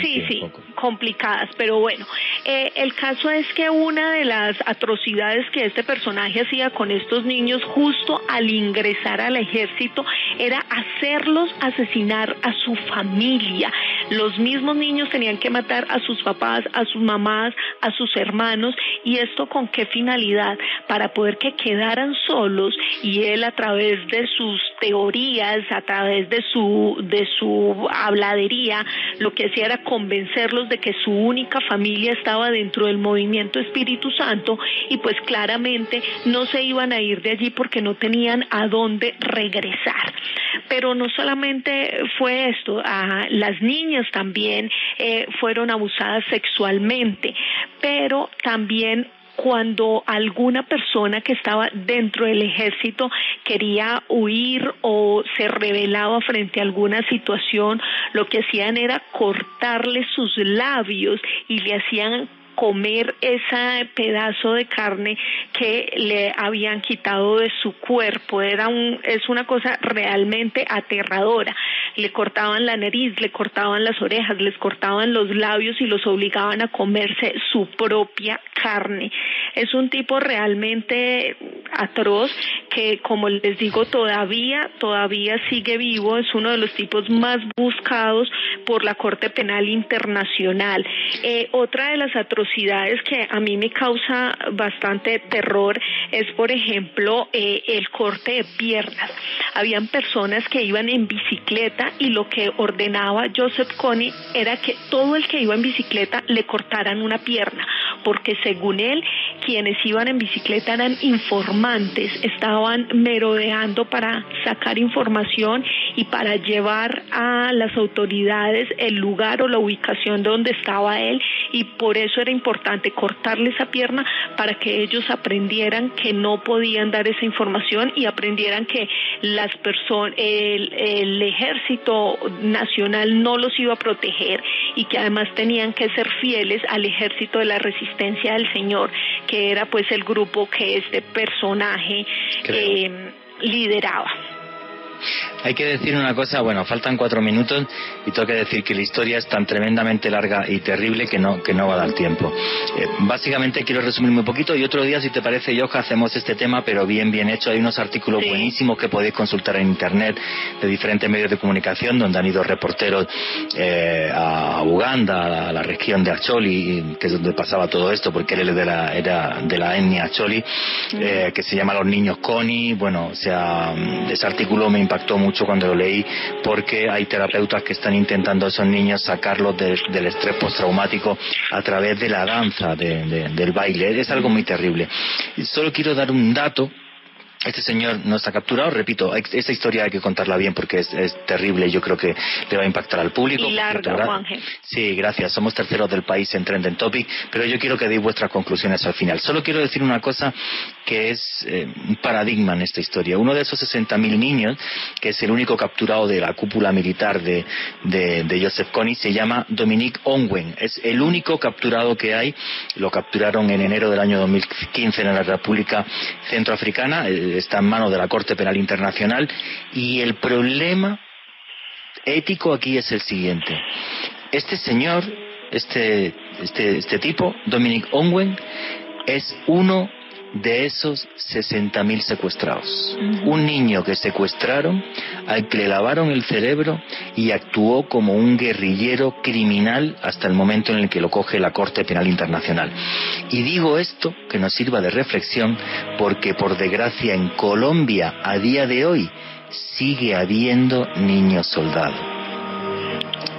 [SPEAKER 4] sí, sí, complicadas, pero bueno, eh, el caso es que una de las atrocidades que este personaje hacía con estos niños justo al ingresar al ejército era hacerlos asesinar a su familia. Los mismos niños tenían que matar a sus papás, a sus mamás, a sus hermanos y esto con qué finalidad? Para poder que quedaran solos y él a través de sus teorías, a través de su de su habladería, lo que hacía era convencerlos de que su única familia estaba dentro del movimiento Espíritu Santo y pues claramente no se iban a ir de allí porque no tenían a dónde regresar. Pero no solamente fue esto, las niñas también eh, fueron abusadas sexualmente, pero también cuando alguna persona que estaba dentro del ejército quería huir o se rebelaba frente a alguna situación, lo que hacían era cortarle sus labios y le hacían comer ese pedazo de carne que le habían quitado de su cuerpo. Era un, es una cosa realmente aterradora. Le cortaban la nariz, le cortaban las orejas, les cortaban los labios y los obligaban a comerse su propia carne. Es un tipo realmente atroz que, como les digo, todavía, todavía sigue vivo. Es uno de los tipos más buscados por la Corte Penal Internacional. Eh, otra de las atrocidades que a mí me causa bastante terror es, por ejemplo, eh, el corte de piernas. Habían personas que iban en bicicleta y lo que ordenaba Joseph Kony era que todo el que iba en bicicleta le cortaran una pierna, porque según él, quienes iban en bicicleta eran informantes, estaban merodeando para sacar información y para llevar a las autoridades el lugar o la ubicación donde estaba él y por eso era importante cortarle esa pierna para que ellos aprendieran que no podían dar esa información y aprendieran que las personas, el, el ejército nacional no los iba a proteger y que además tenían que ser fieles al ejército de la resistencia del Señor, que era pues el grupo que este personaje eh, lideraba.
[SPEAKER 2] Hay que decir una cosa, bueno, faltan cuatro minutos y tengo que decir que la historia es tan tremendamente larga y terrible que no, que no va a dar tiempo. Eh, básicamente quiero resumir muy poquito y otro día, si te parece, Yoja, hacemos este tema, pero bien, bien hecho. Hay unos artículos buenísimos que podéis consultar en Internet de diferentes medios de comunicación donde han ido reporteros eh, a Uganda, a la región de Acholi, que es donde pasaba todo esto, porque él de la, era de la etnia Acholi, eh, que se llama Los Niños Coni. Bueno, o sea, ese artículo me impactó mucho cuando lo leí porque hay terapeutas que están intentando a esos niños sacarlos del estrés postraumático a través de la danza, del baile. Es algo muy terrible. Y solo quiero dar un dato este señor no está capturado, repito, esa historia hay que contarla bien porque es, terrible y yo creo que le va a impactar al público.
[SPEAKER 4] Y
[SPEAKER 2] Sí, gracias. Somos terceros del país en Trending Topic, pero yo quiero que deis vuestras conclusiones al final. Solo quiero decir una cosa que es eh, un paradigma en esta historia. Uno de esos 60.000 niños, que es el único capturado de la cúpula militar de, de, Joseph Kony, se llama Dominique Onwen. Es el único capturado que hay. Lo capturaron en enero del año 2015 en la República Centroafricana. Eh, está en manos de la Corte Penal Internacional y el problema ético aquí es el siguiente. Este señor, este, este, este tipo, Dominic Onwen, es uno de esos 60.000 secuestrados. Un niño que secuestraron, al que le lavaron el cerebro y actuó como un guerrillero criminal hasta el momento en el que lo coge la Corte Penal Internacional. Y digo esto que nos sirva de reflexión porque por desgracia en Colombia a día de hoy sigue habiendo niños soldados.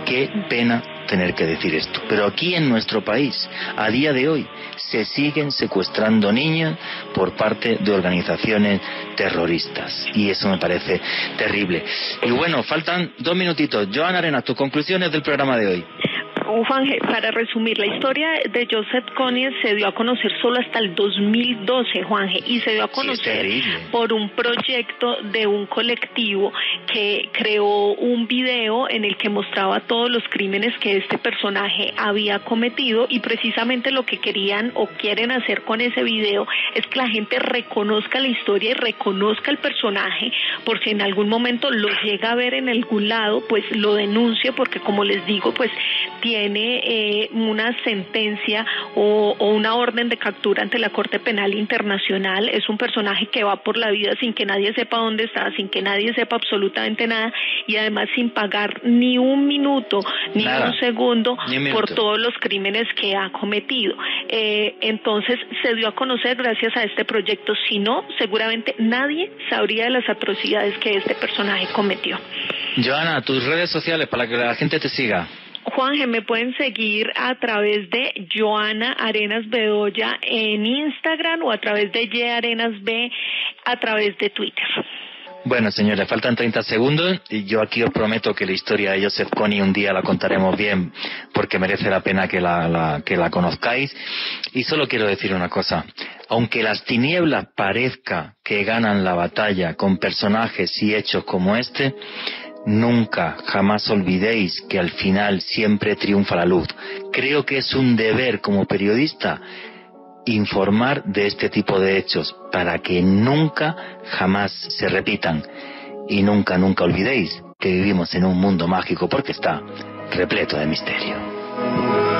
[SPEAKER 2] Qué pena tener que decir esto. Pero aquí en nuestro país, a día de hoy, se siguen secuestrando niños por parte de organizaciones terroristas. Y eso me parece terrible. Y bueno, faltan dos minutitos. Joan Arena, tus conclusiones del programa de hoy.
[SPEAKER 4] Juanje, para resumir, la historia de Joseph Kony se dio a conocer solo hasta el 2012, Juanje, y se dio a conocer por un proyecto de un colectivo que creó un video en el que mostraba todos los crímenes que este personaje había cometido y precisamente lo que querían o quieren hacer con ese video es que la gente reconozca la historia y reconozca el personaje, por si en algún momento lo llega a ver en algún lado, pues lo denuncie, porque como les digo, pues tiene tiene eh, una sentencia o, una orden de captura ante la Corte Penal Internacional. Es un personaje que va por la vida sin que nadie sepa dónde está, sin que nadie sepa absolutamente nada y además sin pagar ni un minuto ni un segundo por todos los crímenes que ha cometido. Eh, entonces se dio a conocer gracias a este proyecto. Si no, seguramente nadie sabría de las atrocidades que este personaje cometió.
[SPEAKER 2] Joana, tus redes sociales para que la gente te siga.
[SPEAKER 4] Juanje, me pueden seguir a través de Joana Arenas Bedoya en Instagram o a través de Ye Arenas B a través de Twitter.
[SPEAKER 2] Bueno, señores, faltan 30 segundos y yo aquí os prometo que la historia de Joseph Kony un día la contaremos bien porque merece la pena que la, que la conozcáis. Y solo quiero decir una cosa. Aunque las tinieblas parezca que ganan la batalla con personajes y hechos como este, Nunca, jamás olvidéis que al final siempre triunfa la luz. Creo que es un deber como periodista informar de este tipo de hechos para que nunca, jamás se repitan. Y nunca, nunca olvidéis que vivimos en un mundo mágico porque está repleto de misterio.